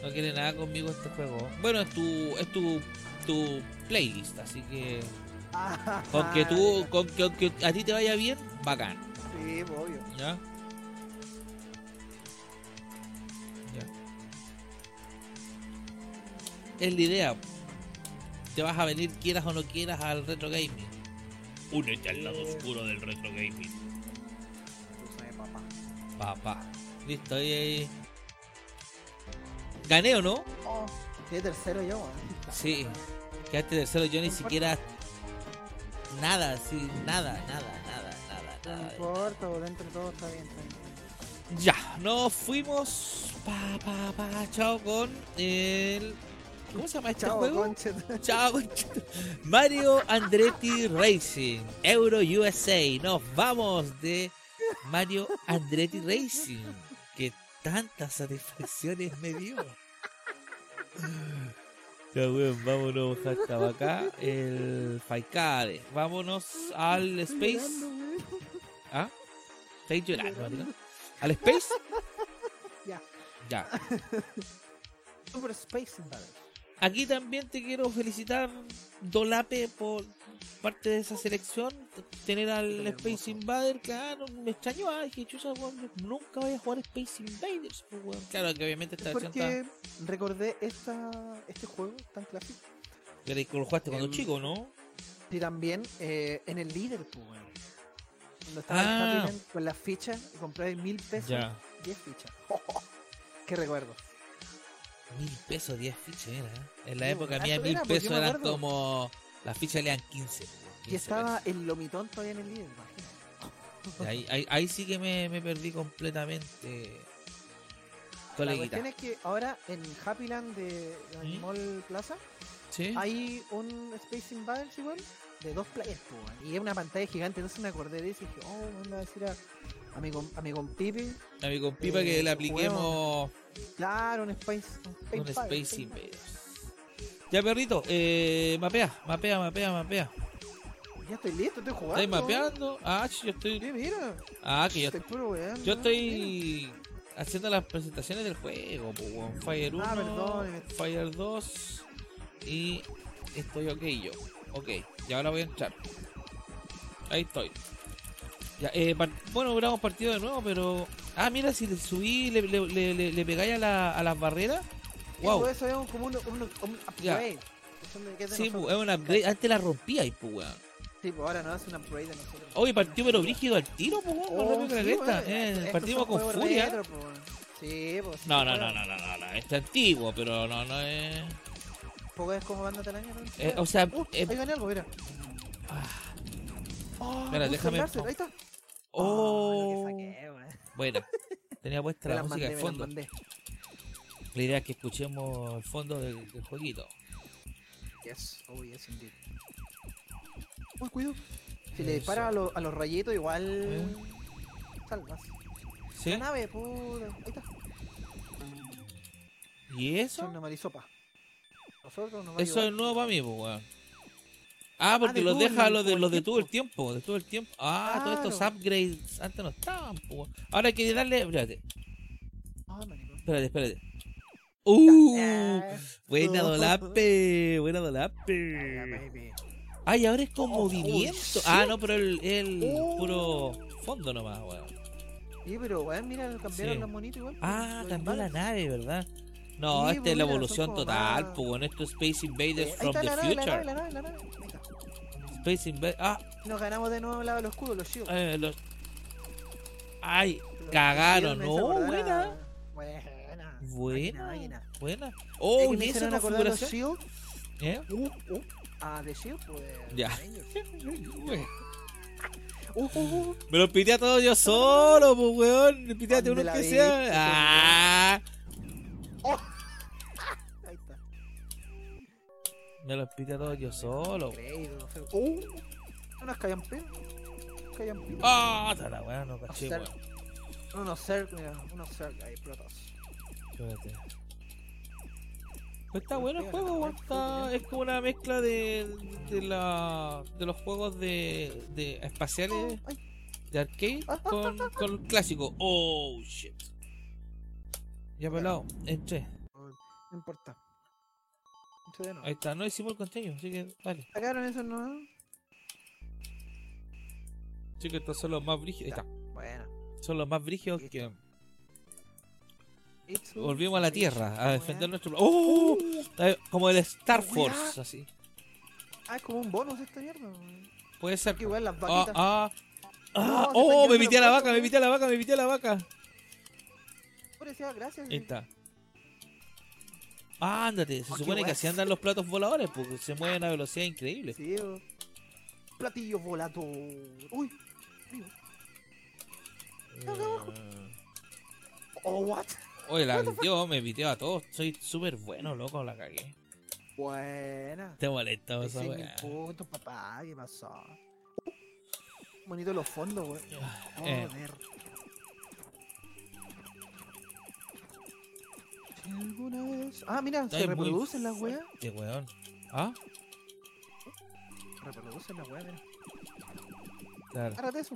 No quiere nada conmigo este juego. Bueno, es tu, es tu, tu playlist, así que con que tú, con que, con que a ti te vaya bien, bacán. Sí, obvio. ¿Ya? Ya. Es la idea. Te vas a venir, quieras o no quieras, al retro gaming. Únete al lado oscuro del retro gaming. Tú sabes, papá. Papá. Listo, ahí, ahí. Gané o no? Oh, quedé tercero yo, weón. Sí. Quedaste tercero, yo ni siquiera. Nada, sí, nada, nada, nada, nada, No importa, dentro de todo está bien, está bien. Ya, nos fuimos pa, pa, pa, chao con el... ¿Cómo se llama este Chao, juego? concha. Chao, conchito. Mario Andretti Racing, Euro USA. Nos vamos de Mario Andretti Racing. Que tantas satisfacciones me dio. Ya, weón, vámonos hasta acá. El Faikade. Vámonos al Space. Llorando. ¿Ah? ¿Estáis llorando? ¿Al Space? Ya. Ya. Super Space Invaders. Aquí también te quiero felicitar, Dolape, por parte de esa selección. Tener al Qué Space hermoso. Invader, claro, me extrañó. Ah, dije, chucha, weón, nunca voy a jugar Space Invaders, pues, weón. Claro que obviamente esta versión está. Porque recordé esta, este juego tan clásico. Pero que lo jugaste cuando chico, ¿no? Y también eh, en el líder, pues, weón. Cuando estaba Ah. con las fichas y compré mil pesos, Ya. 10 fichas. ¡Qué recuerdo! Mil pesos, 10 fichas era. ¿eh? En la Sí, época mía, mil era, pues, pesos eran acuerdo. como. Las fichas le dan 15. pues, 15 Y estaba el lomitón todavía en el líder, imagínate. Ahí, ahí, ahí sí que me, me perdí completamente. La cuestión es que ahora en Happy Land de ¿Mm? Mall Plaza ¿Sí? hay un Space Invaders igual de dos weón. y es una pantalla gigante. Entonces me acordé de eso y dije, oh, manda a decir a, a mi, a mi compipi, A mi compipa Eh, que le apliquemos claro, un Space, un un Invaders, Space Invaders. Ya, perrito, eh, mapea, mapea, mapea, mapea. Ya estoy listo, estoy jugando. ¿Estáis mapeando? Ah, yo estoy. Mira, Ah, que yo, estoy puro yo estoy haciendo las presentaciones del juego. weón. Fire 1, Ah, perdón. Fire 2 y estoy ok yo. Ok, y ahora voy a entrar. Ahí estoy. Ya, eh, bueno, hubiéramos partido de nuevo, pero Ah, mira, si le subí, le, le, le, le- le pegáis a, la, a las barreras. Wow. Eso, eso es como un, un, un upgrade. Sí, nosotros. pues, es un upgrade. Antes la rompíais, pues, weón. Sí, pues ahora no es un upgrade de nosotros. Oye, partió pero brígido al tiro, pues, weón. Oh, weón, Eh, partimos con furia. retro, pues, weón. Sí, pues. sí, No, no, no, no, no, no, no. Este es antiguo, pero no, no es. Poco es como banda telaraña, ¿no? Eh, o sea, Uh, eh, ahí gané algo, mira. Ah. Oh, Espera, puse déjame- Ahí está. Oh, lo que saqué, weón. buena. Tenía puesta la las música mandé, de fondo. La idea es que escuchemos el fondo del, del jueguito. Yes, oh yes, indeed. Uy, cuidado. Si le Eso. disparas a, los- a los rayitos, igual. Eh. Salvas. ¿Sí? La nave, puta. Ahí está. ¿Y eso? una marisopa. Nosotros nos va a Eso es nuevo para mí, pues, weón. Ah, porque de los deja los de los de todo el tiempo. de todo el tiempo. Ah, todos estos upgrades antes no estaban, pues. weón. Ahora hay que darle, espérate, Ah, espérate, espérate. Uh, buena dolape, buena dolape. Ay, ahora es con Oh, movimiento. Ah, no, pero el, el Oh. puro fondo nomás, weón. Sí, pero weón, mira, cambiaron Sí. los monitos igual. Ah, cambió la nave, ¿verdad? No, Sí, esta pues es la evolución total, más- pues bueno, esto es Space Invaders Eh, from the nave, Future. nave, la nave, la nave. Space Invaders. Ah, Nos ganamos de nuevo la de los escudos, los shields. eh, los... Ay, Los cagaron, no, buena. A- Buena. Buena, máquina. buena. Es Oh, ¿y me esa configuración? ¿Eh? Uh, uh. Ah, de shield, pues. Ya. Uh, uh, uh. Me lo pité a todos yo solo, pues weón. Piteate ¿Dónde uno la que sea. Ah, Ahí está. me los pité a todos yo solo. Uh. Unas callampinas. Callampinas. Ah, oh, la weón, no caché, weón. Unos cerc, mira, unos cerc ahí, protos. Espérate. Pues está bueno el juego, weón, está- es como una mezcla de, de, la, de los juegos de, de espaciales de arcade con, con el clásico. Oh shit. Ya pelado, entré. no importa. Esto de nuevo. Ahí está, no hicimos el contenido, así que dale. ¿Sacaron eso no? Sí que estos son los más brígidos. Ahí está. Bueno. Son los más brígidos que volvimos a la Tierra a defender nuestro. ¡Oh! Como el Star. Force, así. Ah, es como un bonus esta mierda. Puede ser. Que igual las Ah, vaquitas. ah. Ah, oh, me pité a la vaca, me pité a la vaca, me pité a la vaca. Gracias. Ahí está. Ándate, se supone que así andan los platos voladores, porque se mueven a velocidad increíble. Sí. Platillo volador. Uy. Vivo. Eh, Oh, what? Oye, la yo me piteo a todos, soy súper bueno, loco, la cagué. Buena. Te molesto esa 16.000 weá. puntos, papá. ¿Qué pasó? Bonito los fondos, weón. Eh. Joder. Si alguna vez- Ah, mira, se muy reproducen las weas. Este weón. ¿Ah? Reproducen las weas, mira. Claro. Agárrate eso.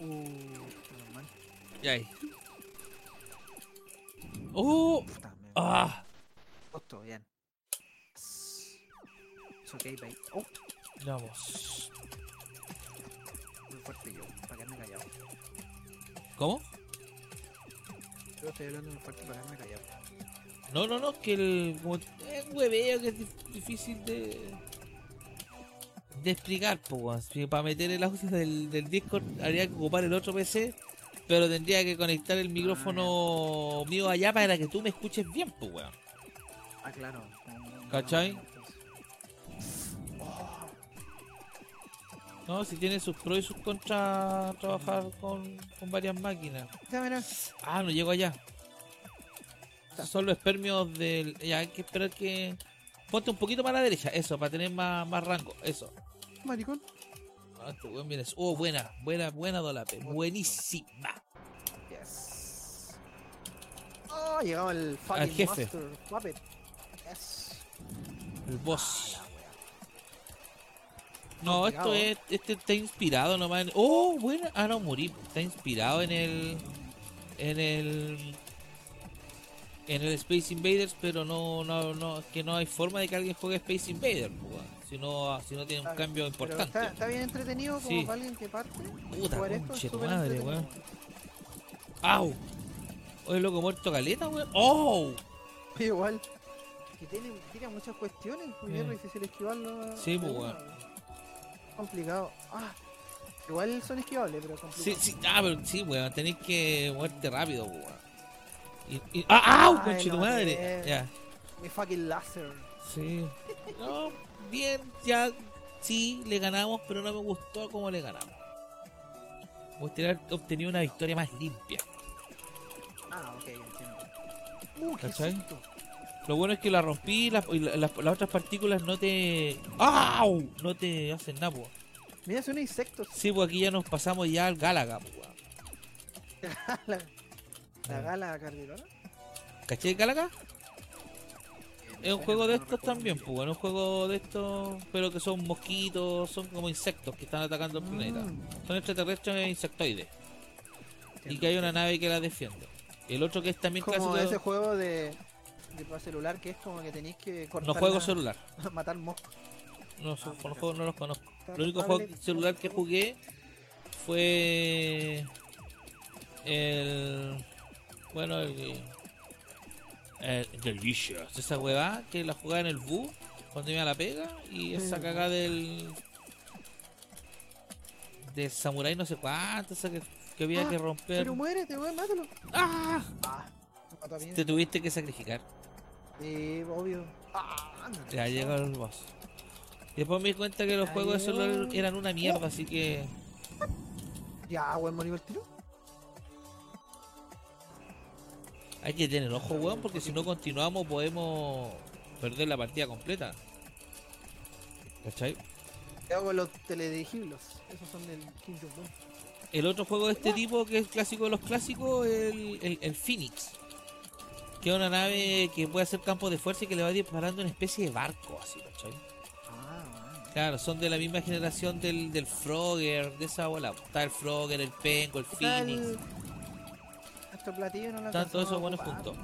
Uh, normal. Ya ahí. ¡Oh! Puta, me ¡Ah! costó bien. Es ok. Oh, Vamos. muy fuerte yo, para quedarme callado. ¿Cómo? Yo estoy hablando muy fuerte para quedarme callado. No, no, no, que el. Como, es un hueveo que es dif- difícil de. de explicar, pues, para meter el audio del, del Discord habría que ocupar el otro PC, pero tendría que conectar el micrófono mío allá para que tú me escuches bien, pues, weón. Ah, claro. ¿Cachai? Oh, No, si tiene sus pros y sus contras trabajar con, con varias máquinas. Ah, no llego allá. Son los espermios del. Ya hay que esperar que. Ponte un poquito más a la derecha, eso, para tener más, más rango, eso. Maricón. Este viene. Oh, buena, buena, buena Dolape. Buenísima. Yes. Oh, llegaba el fucking Al jefe. Master Puppet. Yes. El boss. Ah. No, esto es. Este está inspirado nomás. en- Oh, buena. Ah, no, morí. Está inspirado en el. En el. En el Space Invaders, pero no, no, no, que no hay forma de que alguien juegue Space Invaders, pues. Si no, si no tiene un Está- cambio importante. está, está bien entretenido como Sí. para alguien que parte. Puta, jugar esto es madre, weón. ¡Au! Oye, loco, muerto caleta, weón. ¡Oh! Igual. Que tiene, tiene muchas cuestiones, pues Eh. es difícil esquivarlo. Sí, pues, weón. Complicado. Ah, igual son esquivables, pero Sí, complicados. sí, ah, pero sí, weón. Tenéis que moverte rápido, weón. Y, y- ¡Ah, ¡Au! Ay, Conche tu lo madre. Ya. Mi fucking láser. Sí. No, bien, ya. Sí, le ganamos, pero no me gustó cómo le ganamos. Me gustaría haber obtenido una victoria más limpia. Ah, ok, entiendo. Uh. Lo bueno es que la rompí las- y la- las, las otras partículas no te. ¡Au! No te hacen nada, po. Mira, son insectos. Sí, pues aquí ya nos pasamos ya al Gálaga, weón. la, la gala cardiolora. ¿Cachai el Gálaga? Es un juego de estos también, pues, bueno, un juego de estos, pero que son mosquitos, son como insectos que están atacando el planeta. Mm, Son extraterrestres e insectoides. Y que hay una nave que la defiende. El otro que es también como clásico. ese juego de, de celular que es como que tenéis que cortar No juego la- celular. matar moscos. No, son- Ah, con los juegos no los conozco. El único juego celular que jugué fue el bueno el, el Delicious, esa huevada que la jugaba en el bus cuando iba a la pega y esa cagada del del samurai no sé cuánto, esa que, que había Ah, que romper. Pero muérete, weón, mátalo. ¡Ah! Ah. Te tuviste que sacrificar. Sí, obvio. Ah, Ya llegó el boss. Y después me di cuenta que los juegos de celular eran una mierda, así que Ya, weón, morí el tiro. Hay que tener ojo, weón, porque si no continuamos podemos perder la partida completa. ¿Cachai? ¿Qué hago los teledirigibles? Esos son del Kingdom Come. El otro juego de este tipo, que es clásico de los clásicos, el, el, el Phoenix. Que es una nave que puede hacer campo de fuerza y que le va disparando una especie de barco, así, ¿cachai? Ah. Claro, son de la misma generación del, del Frogger, de esa bola. Está el Frogger, el Pengo, el Phoenix. El... Estos platillos no lo Están todos esos buenos juntos.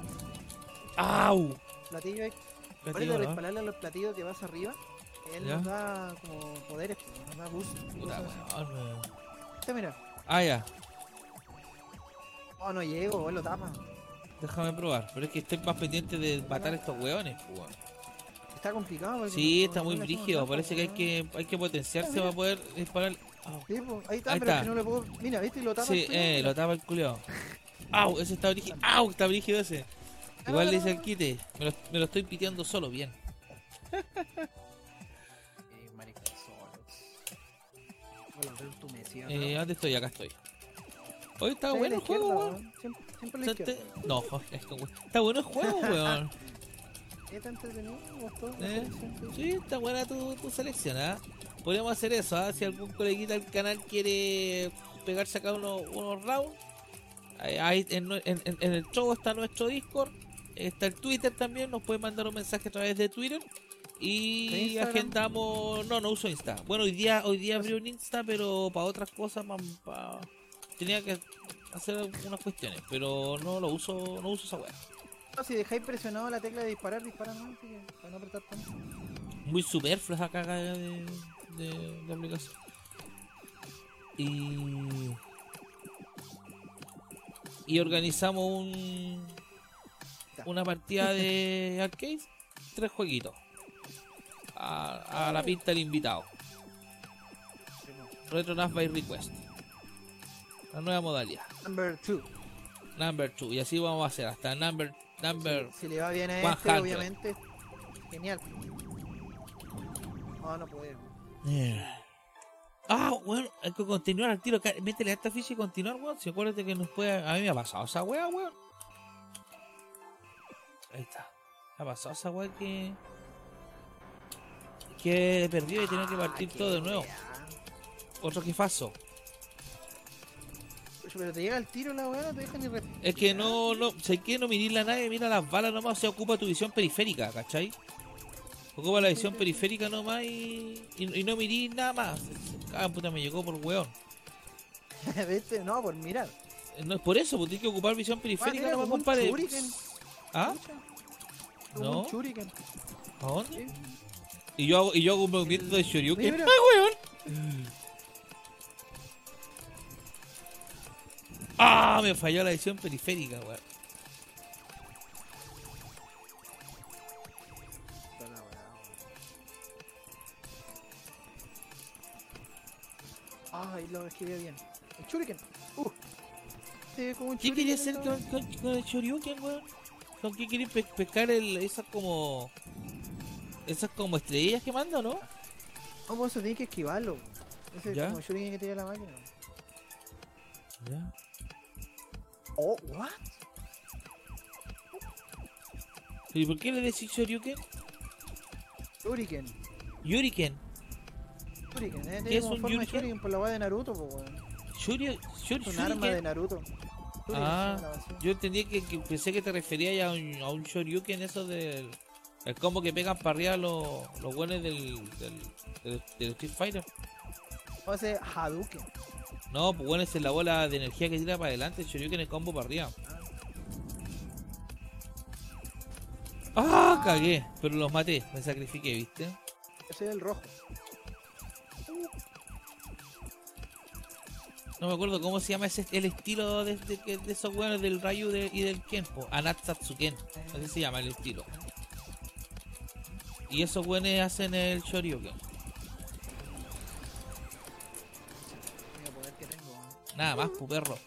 ¡Au! Platillo Platillo, ¿no? dispararle a los platillos que vas arriba, él Ya. nos da como poderes, pues, nos da boost. Puta, weón. Este, mira. Ah, ya. Oh, no llego, él lo tapa. Déjame probar. Pero es que estoy más pendiente de matar a estos weones, pues, weón. Está complicado. Sí, está muy brígido. Parece que hay que, hay que potenciarse para poder disparar. Au. Sí, pues, ahí está, Ahí pero está. es que no le puedo. Mira, ¿viste? Y lo tapa. Sí, el eh, lo tapa el culiao. ¡Au! Ese está brígido. ¡Au! Está brígido ese. Igual le dice el quite. Me lo, me lo estoy piteando solo, bien. Eh, Eh. ¿Dónde estoy? Acá estoy. Hoy está Sí, bueno el juego, weón. Siempre, siempre la No, es como- está bueno el juego, weón. ¿Está entretenido? Eh? Sí, está buena tu, tu selección, ¿ah? Podríamos hacer eso, ¿ah? Si algún coleguita del canal quiere pegarse acá unos, unos rounds, ahí, ahí en, en- en- en el show está nuestro Discord, está el Twitter también, nos puede mandar un mensaje a través de Twitter ¿De y agendamos... No, no uso Insta. Bueno, hoy día hoy día abrí un Insta, pero para otras cosas, más pa- tenía que hacer unas cuestiones, pero no lo uso, no uso esa weá. No, si dejáis presionado la tecla de disparar, dispara no, para no apretar tanto. muy superflua esa caga de, de, de aplicación. Y. Y organizamos un. Una partida de arcade, tres jueguitos. A, a la pinta del invitado. Retro Nav by Request. La nueva modalidad. Number 2. Number 2. Y así vamos a hacer hasta number. Number. Si le va bien a 100. este, obviamente. Genial. No, no puede. Ah, bueno, hay que continuar al tiro. Métele a esta ficha y continuar, weón. Si acuérdate que nos puede. A mí me ha pasado esa weá, weón. Ahí está. Me ha pasado esa weá que. Que he perdido y tengo que partir Ah, todo de nuevo. Otro jefazo. Pero te llega el tiro la weá, no te deja ni respirar. Es que no, no, sé que no mirar la nave, mira las balas nomás, se ocupa tu visión periférica, ¿cachai? Ocupa la visión periférica nomás y, y, y no mirí nada más. Ah, puta, me llegó por weón. ¿Viste? No, por mirar. No es por eso, porque tienes que ocupar visión Ah, periférica nomás, compadre. ¿Ah? No. un shuriken. ¿A dónde? Sí. Y yo hago, y yo hago un movimiento de Shoryuken. ¡Ay, weón! ¡Ah! Me falló la visión periférica, weón. Ay, lo escribí bien. El Shuriken. Uh. Ve como un ¿Qué shuriken quería hacer con, con, con el Shoryuken, weón? ¿Con qué quería pe- pescar el, esas como. Esas como estrellas que manda, no? No, pues eso tiene que esquivarlo. Ese es ¿Ya? como el Shuriken que tira la máquina. Ya. Oh, what? ¿Y por qué le decís Shoryuken? Shuriken. Yuriken. Shuriken, eh. ¿Qué Tiene es como forma de? Shuriken por la weá de Naruto, pues weón. Shuri, Shur- Es un arma de Shuriken. Naruto. Shuriken, Ah. Yo entendí que, que pensé que te referías ya a un, a un Shoryuken, eso del. El combo que pegan para arriba los, los buenos del, del, del, del Street Fighter. Vamos a hacer Hadouken. No, pues bueno, esa es la bola de energía que tira para adelante. El Shoryuken es combo para arriba. ¡Ah! Cagué, pero los maté, me sacrifiqué, ¿viste? Ese es el rojo. No me acuerdo cómo se llama ese, el estilo de, de, de esos buenos del de- y del Kenpo. Anatsatsuken, así se llama el estilo. Y esos buenos hacen el Shoryuken. Nada más, pu perro.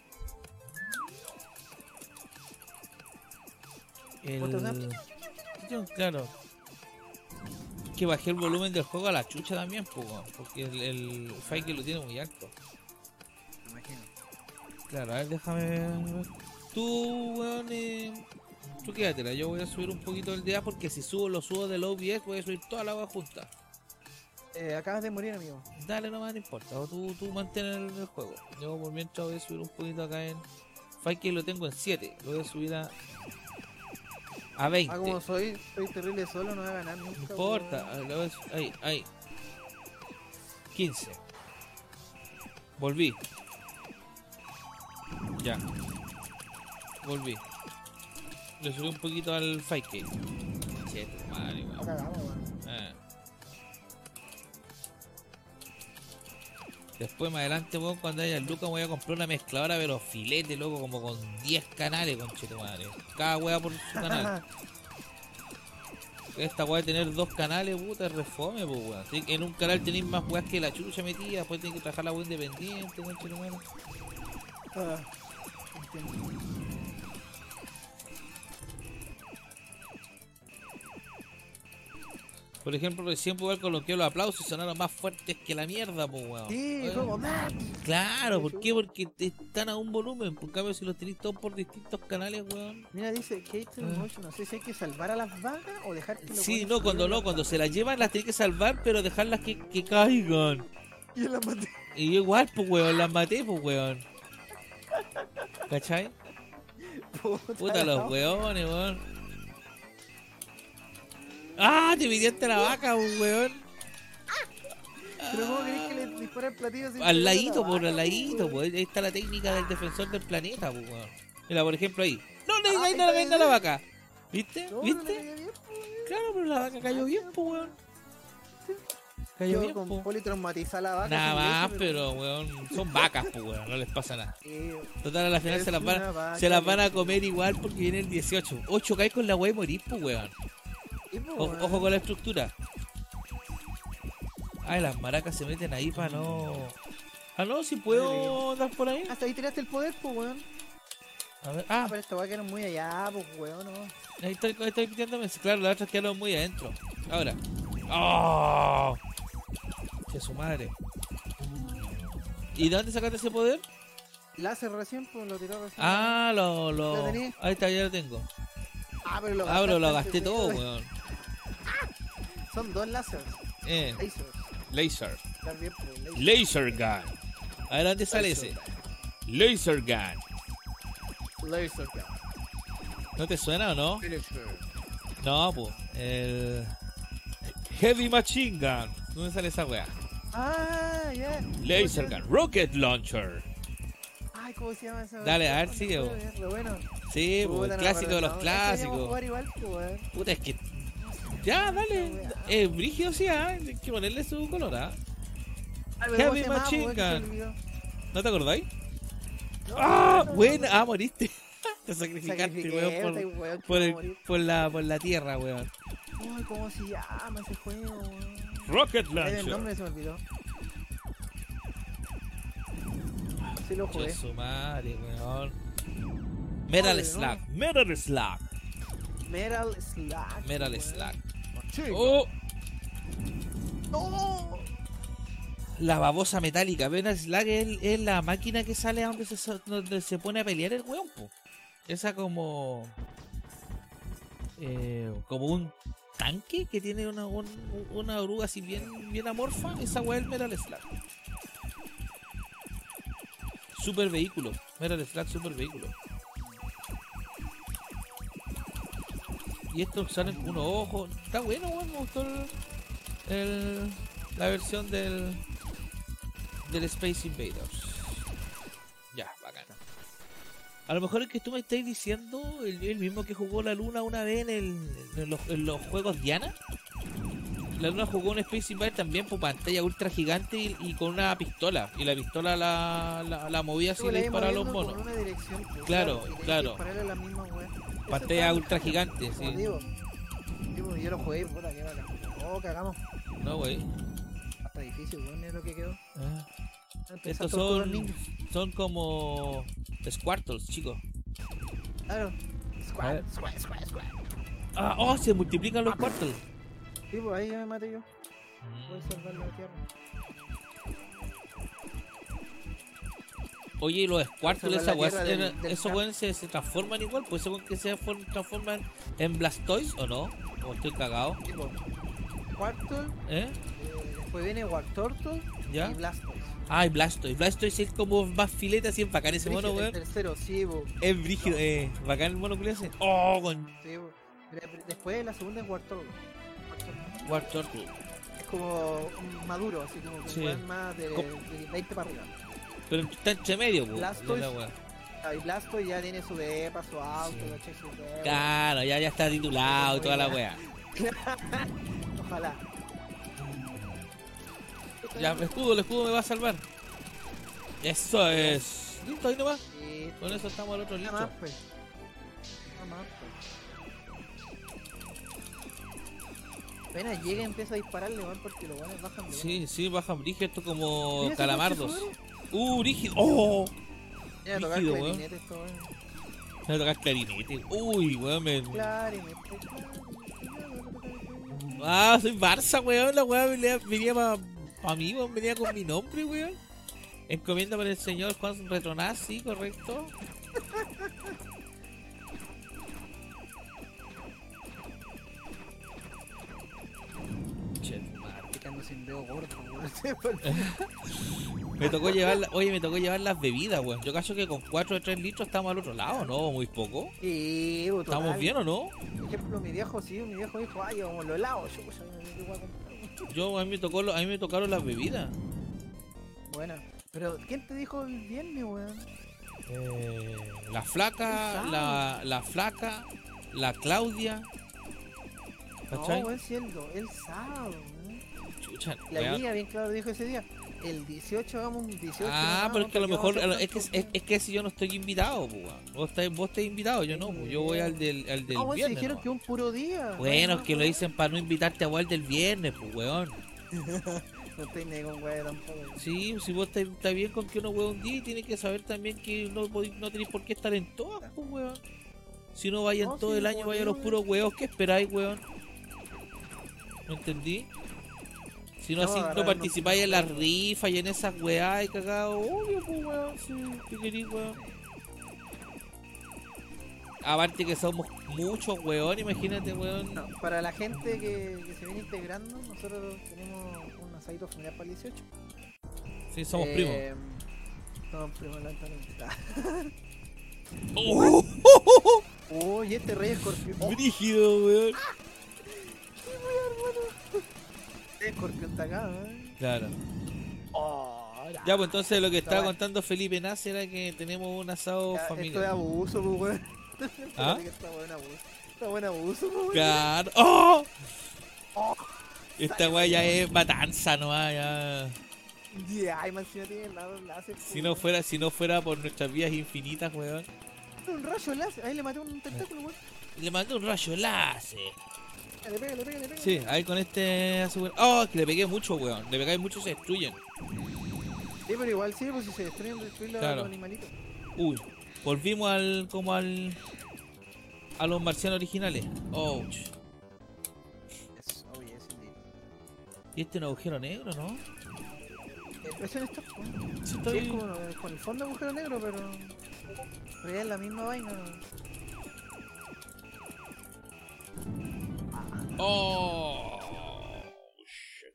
¿Otro El... Yo, claro. Que bajé el volumen del juego a la chucha también, weón, porque el, el Fike lo tiene muy alto. Claro, a ver, déjame ver. Tú, weón, eh, tú quédatela. Yo voy a subir un poquito el DA porque si subo, lo subo del OBS, voy a subir toda la agua junta. Eh, acabas de morir, amigo. Dale nomás, no importa. O tú, tú mantén el, el juego. Yo por mientras voy a subir un poquito acá en. Fike lo tengo en 7. Lo voy a subir a. A 20. Ah, como soy, soy terrible solo, no voy a ganar nunca. No importa. Ahí, ahí. 15. Volví. Ya. Volví. Le subí un poquito al Fike. Che, tu madre, weón. Ah. Después más adelante, weón, cuando haya lucas voy a comprar una mezcladora pero filete, loco, como con 10 canales, con madre. Cada wea por su canal. Esta weá de tener dos canales, puta, refome, pues weón. Sí, En un canal tenéis más weas que la chucha metida, después tenéis que trabajar la wea independiente. Ah, Por ejemplo, recién pues, coloqué los aplausos y sonaron más fuertes que la mierda, pues weón. Sí, como. Claro, ¿por qué? Porque están a un volumen. Por cambio, si los tenéis todos por distintos canales, weón. Mira, dice Kate Ah. No sé si hay que salvar a las vacas o dejar que Sí, no, cuando no, cuando se las llevan las tenéis que salvar, pero dejarlas que, que caigan. Y yo las maté. Y yo igual, pues weón, las maté, pues weón. ¿Cachai? Puta los no. weones, weón. ¡Ah! Te pidiente la vaca, pues, weón. Pero ¿cómo querés que le dispare el platillo sin Al ladito, por vaca, al ladito, weón? pues. Ahí está la técnica del defensor del planeta, pues, weón. Mira, por ejemplo, ahí. No le Ah, digáis ahí nada, venga la vaca. ¿Viste? No, le ¿Viste? bien, po. Claro, pero la vaca cayó bien, pues, weón. Cayó bien, con pues. poli traumatiza a la vaca. Nada más, leche, pero, weón, son vacas, pues, weón. No les pasa nada. Total, a la final se las van, vaca se las van a comer igual porque viene el 18. 8 caes con la weá y morís, pues, weón. po, Ojo, con la estructura. Ay, las maracas se meten ahí para no. Ah, no, si puedo andar por ahí. Hasta ahí tiraste el poder, pues, weón. A ver, Ah, ah, pero esta va a quedar muy allá, pues, weón, no. ahí estoy, ahí pidiéndome. Claro, las otras quedaron muy adentro. Ahora. ¡Oh! Que su madre. ¿Y de dónde sacaste ese poder? Láser recién, pues, lo tiró recién. Ah, lo. lo... ¿Lo tenés? Ahí está, ya lo tengo. Ah, pero lo Ah, pero lo gastaste gasté todo, de- weón. Son dos láseres. Eh, Lasers. laser. Pues, laser. Laser gun. A ver, ¿dónde sale ese? Laser gun. Laser gun. ¿No te suena o no? No, pues. El. Heavy Machine Gun. ¿Dónde sale esa weá? Ah, ya. Laser Gun. Rocket Launcher. Ay, ¿cómo se llama esa? Dale, a ver, sigue, verlo, bueno. Sí, pues, el no, clásico de los no, clásicos. jugar igual, pues, weón. Puta, es que. Ya, dale. Eh, brígido sí, ah, hay que ponerle su color, ¿ah? ¿cómo Heavy Machine weón, Gun. ¿No te acordáis? No, ¡Ah! Buena, ah, moriste. Te sacrificaste, weón, weón el- por la, por la tierra, weón. Uy, ¿cómo se llama ese juego? weón? Rocket Ay, El nombre se me olvidó. Sí lo jugué. su madre, weón. Metal Slug, Metal Slug, Metal Slug. Metal. Slug. Oh, ¡No! la babosa metálica. Metal Slug es, es la máquina que sale se, donde se pone a pelear el weón, po. Esa como. eh, como un tanque que tiene una, un- una oruga así bien, bien amorfa. Esa weá es el Metal Slug. Super vehículo. Metal Slug, super vehículo. Y estos salen con unos ojos. Está bueno, weón. Me gustó el- la versión del del Space Invaders. Ya, bacán. A lo mejor es que tú me estás diciendo el, el mismo que jugó la Luna una vez en, el- en los, en los juegos Diana. La Luna jugó un Space Invaders también por pantalla ultra gigante y, y con una pistola. Y la pistola la, la, la movía así y Tú le le disparaba a los monos. por una dirección, pues, Claro, claro. la misma Pantalla ultra gigante, sí. digo, digo, yo lo jugué, puta, que bacán. Oh, cagamos. No, güey. Hasta difícil, weón, es lo que quedó. Ah, Estos son, son como Squirtles, chicos. Claro. Squad, squad, squad, squad. Ah, oh, se multiplican los Squirtles. Sí, pues ahí ya me maté yo. Voy a salvar la tierra. Oye, y los Squirtles, esa weá, esos weones se, se transforman igual, pues según que se for- transforman en Blastoise o no, o estoy cagado, pues. Quartle, ¿eh? eh, después viene Wartortle ¿Ya? y Blastoise. Ah, y Blastoise, Blastoise es como más fileta, así en bacán ese mono, Brígido, weón. tercero, sí, pues. Es brígido, eh, bacán el mono hace. Oh, con Sí, pero Después la segunda es Wartortle. Wartortle. Es como maduro, así como que Sí. weón más de, de 20 para arriba. Pero está entre medio, pues. Blastoise. y Blastoise ya tiene su depa, su auto, Sí. su depa. Claro, ya, ya está titulado y toda la weá. Ojalá. Ya, el escudo, el escudo me va a salvar. Eso es. Listo, ahí nomás. Sí, Con eso estamos al otro Nada más, pues. Nada más, pues. Apenas llega empieza a dispararle, weón, porque los weones bajan de Sí, sí, bajan brígido esto como Mira calamardos. Uh, brígido. Oh, Mira, tocar weón. clarinete esto, weón. me va a tocar clarinete. Uy, weón, me. Clarinete. Ah, soy Barça, weón. La weá venía, venía para mí, weón. Venía con mi nombre, weón. Encomienda para el señor Juan Retronaz, sí, correcto. Sin dedo gordo, weón. Me tocó llevar, la- oye, me tocó llevar las bebidas, weón. Yo cacho que con 4 de 3 litros estamos al otro lado, ¿no? Muy poco. Sí, ¿Estamos bien o no? Por ejemplo, mi viejo, sí, mi viejo dijo, ay, vamos los helados. Yo, pues, yo a. Yo, a mí me tocó, lo- a mí me tocaron las bebidas. Buena. Pero, ¿quién te dijo el viernes, weón? Eh, la flaca, la, la flaca, la Claudia. ¿Cachai? No, weón, el, do- el sábado, weón. Chucha, La weón. guía, bien claro, dijo ese día. El 18 hagamos un 18. Ah, pero es que a lo mejor es que, es, es que si yo no estoy invitado, pues, weón. vos estáis, vos estáis invitado, yo no, pues, yo voy al del, al del Ah, weón, se viernes. dijeron nomás. que un puro día. Bueno, No, es que lo weón. dicen para no invitarte a al del viernes, pues, weón. No estoy ni con weón tampoco. weón. Sí, si vos estáis está bien con que uno juegue un día y tiene que saber también que no, no tenéis por qué estar en todas, pues, weón. Si no vaya en No, todo el año, como vaya a digo, los puros weos, ¿qué esperáis, weón? ¿Me entendí? Si no, así no participáis en las rifas y en esas weas y cagado, obvio, pues, weón, sí, ¿qué querís, weón? Aparte que somos muchos, weón, imagínate, weón. No, para la gente que, que se viene integrando, nosotros tenemos un asadito familiar para el 18. Sí, somos Eh, primos. Somos primos, lamentablemente. ¡Oh! Oh, y este rey escorpión. Oh, Brígido, weón. este escorpión está acá, ¿eh? Claro. Oh, Ya, pues entonces lo que estaba contando Felipe Nace era que tenemos un asado ya, Esto es familiar. abuso, pues, weón. ¿Ah? Está buen abuso. Está buen abuso, pues, weón. Claro. ¡Oh! Oh, Esta weá ya es matanza nomás, ya. yeah, man, si no tiene lado láser. Si no fuera, si no fuera por nuestras vías infinitas, weón. Un rayo láser. Ahí le maté un tentáculo, weón. Le mandé un rayo láser. Le pega, le pega, le pega. Sí, ahí con este asegura- Oh, que le pegué mucho, weón. Le pegáis mucho y se destruyen. Sí, pero igual sí, pues si se destruyen, destruyen los, Claro. los animalitos. Uy, volvimos al. como al. a los marcianos originales. Yes, oh yes, indeed. Y este es un agujero negro, ¿no? Eh, Presión esto. weón. Sí, Sí, estoy. es como con el fondo de agujero negro, pero. Pero ya es la misma vaina. Oh. Shit.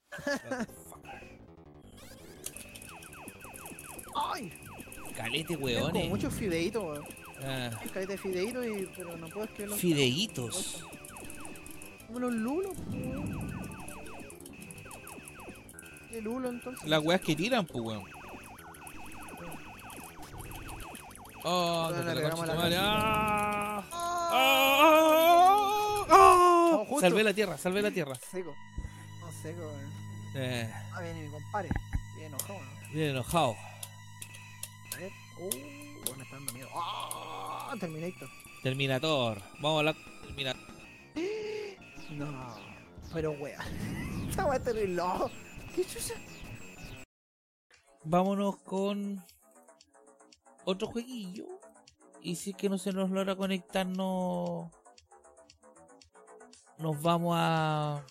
¡Ay! Calete, Es como weones. mucho fideíto, weón. Ah, Caleta de fideíto, y, pero no puedo escribirlo. fideitos. Como los lulos, weón. ¿Qué lulo entonces? Las weas que tiran, pues, weón. Oh, te le la la tu madre. ¡Ah! ¡Ah! ¡Ah! ¡Ah! No, justo. Salvé la tierra, salvé la tierra. Seco. No seco, weón. Eh, Ah, viene mi compadre. Bien enojado, ¿no? bien enojado. A ver. Uh, bueno, está dando miedo. ¡Ah! Terminator. Terminator. Vamos a hablar. Terminator. No. Pero wea. Esta wea terrible. ¿Qué chucha? Vámonos con otro jueguillo. Y si es que no se nos logra conectarnos, nos vamos a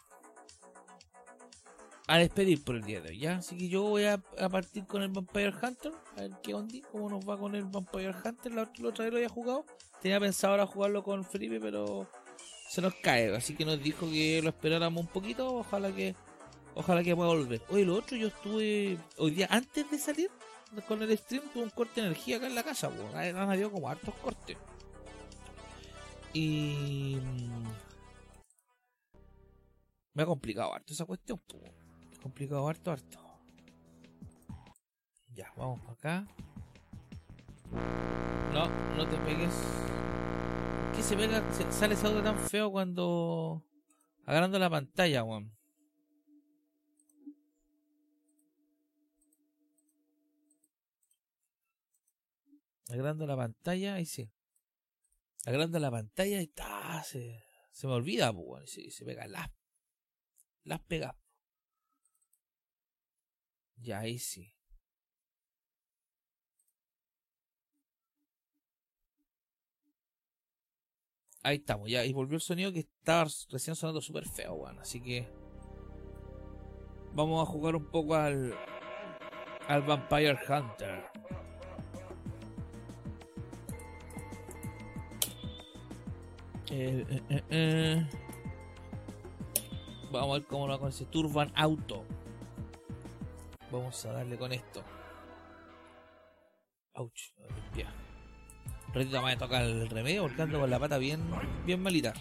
a despedir por el día de hoy, ¿ya? Así que yo voy a, partir con el Vampire Hunter. A ver qué onda, cómo nos va con el Vampire Hunter. La, la otra vez lo había jugado. Tenía pensado ahora jugarlo con Felipe, pero se nos cae. Así que nos dijo que lo esperáramos un poquito. Ojalá que ojalá que pueda volver. Oye, lo otro, yo estuve hoy día, antes de salir con el stream, tuve un corte de energía acá en la casa. Han han habido como hartos cortes. Y... Me ha complicado harto esa cuestión. Me ha complicado harto, harto. Ya, vamos para acá. No, no te pegues. ¿Por ¿Qué se pega? se- sale ese audio tan feo cuando... Agarrando la pantalla, weón. Agrando la pantalla, ahí sí. Agrando la pantalla y está. Se, se me olvida, pues, se, se pega las. Las pega. Ya, ahí sí. Ahí estamos, ya. Y volvió el sonido que estaba recién sonando súper feo, weón. Así que. Vamos a jugar un poco al. Al Vampire Hunter. Eh, eh, eh, eh. Vamos a ver cómo lo va con ese Turban Auto. Vamos a darle con esto. Ouch. Un ratito más me toca el remedio porque ando con la pata bien, bien malita.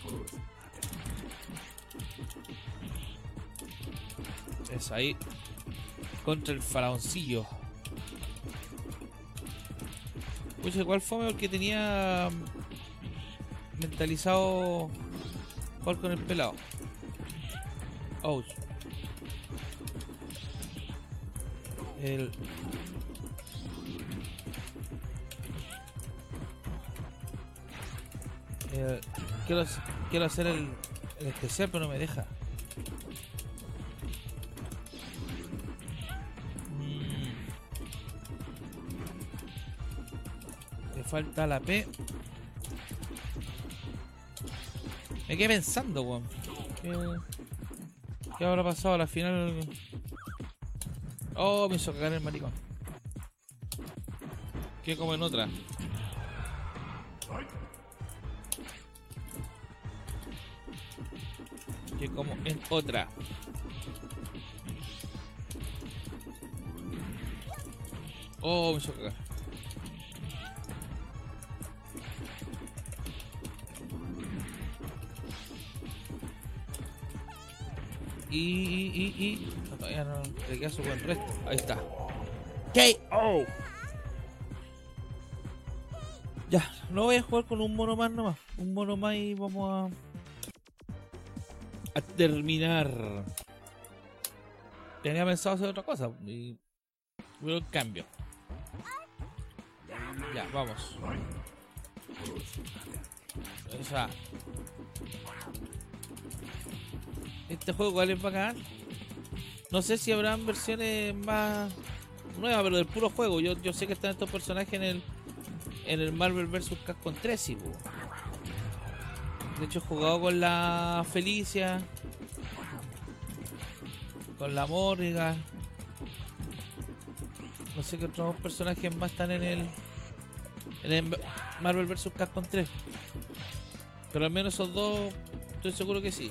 Eso ahí. Contra el faraoncillo. Pues igual fome porque tenía mentalizado jugar con el pelado. Ouch. El. el- quiero, quiero hacer el, el especial, pero no me deja. Mm. Falta la P. Me quedé pensando, weón. ¿Qué, habrá pasado la final? Oh, me hizo cagar el maricón. ¿Qué como en otra? Que como en otra. Oh, me hizo cagar. Y, y, y, y. no, Todavía no le queda su buen resto. Ahí está. KO. Ya, no voy a jugar con un mono más nomás. Un mono más y vamos a. a terminar. Tenía pensado hacer otra cosa y veo el cambio. Ya, vamos. O sea, este juego cuál es bacán. No sé si habrán versiones más nuevas, pero del puro juego. Yo, yo sé que están estos personajes en el en el Marvel vs. Capcom 3, sí. De hecho, he jugado con la Felicia, con la Morrigan. No sé qué otros personajes más están en el, en el Marvel vs. Capcom 3. Pero al menos esos dos, estoy seguro que sí.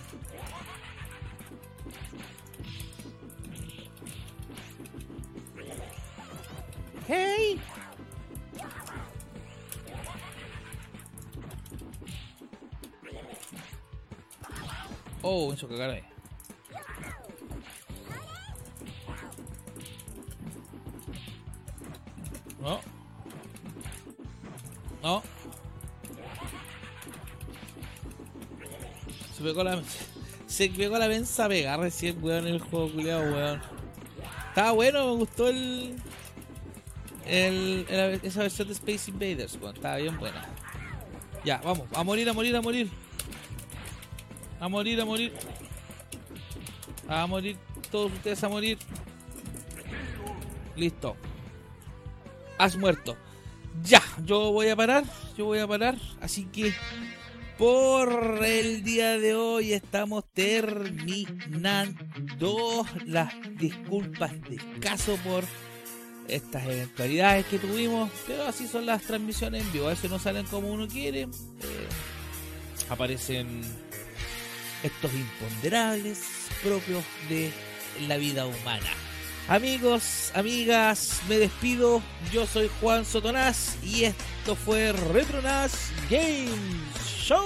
Eso cagar ahí. No. No. Se pegó la. Se pegó la mensa pega recién, weón, el juego culiado, weón. Estaba bueno, me gustó el, el, Esa versión de Space Invaders, weón. Estaba bien buena. Ya, vamos. A morir, a morir, a morir. A morir, a morir. A morir. Todos ustedes a morir. Listo. Has muerto. Ya, yo voy a parar. Yo voy a parar. Así que por el día de hoy estamos terminando. Las disculpas de caso por estas eventualidades que tuvimos. Pero así son las transmisiones en vivo. A veces no salen como uno quiere. Eh, aparecen estos imponderables propios de la vida humana. Amigos, amigas, me despido. Yo soy Juan Sotonás y esto fue Retronaz Game Show.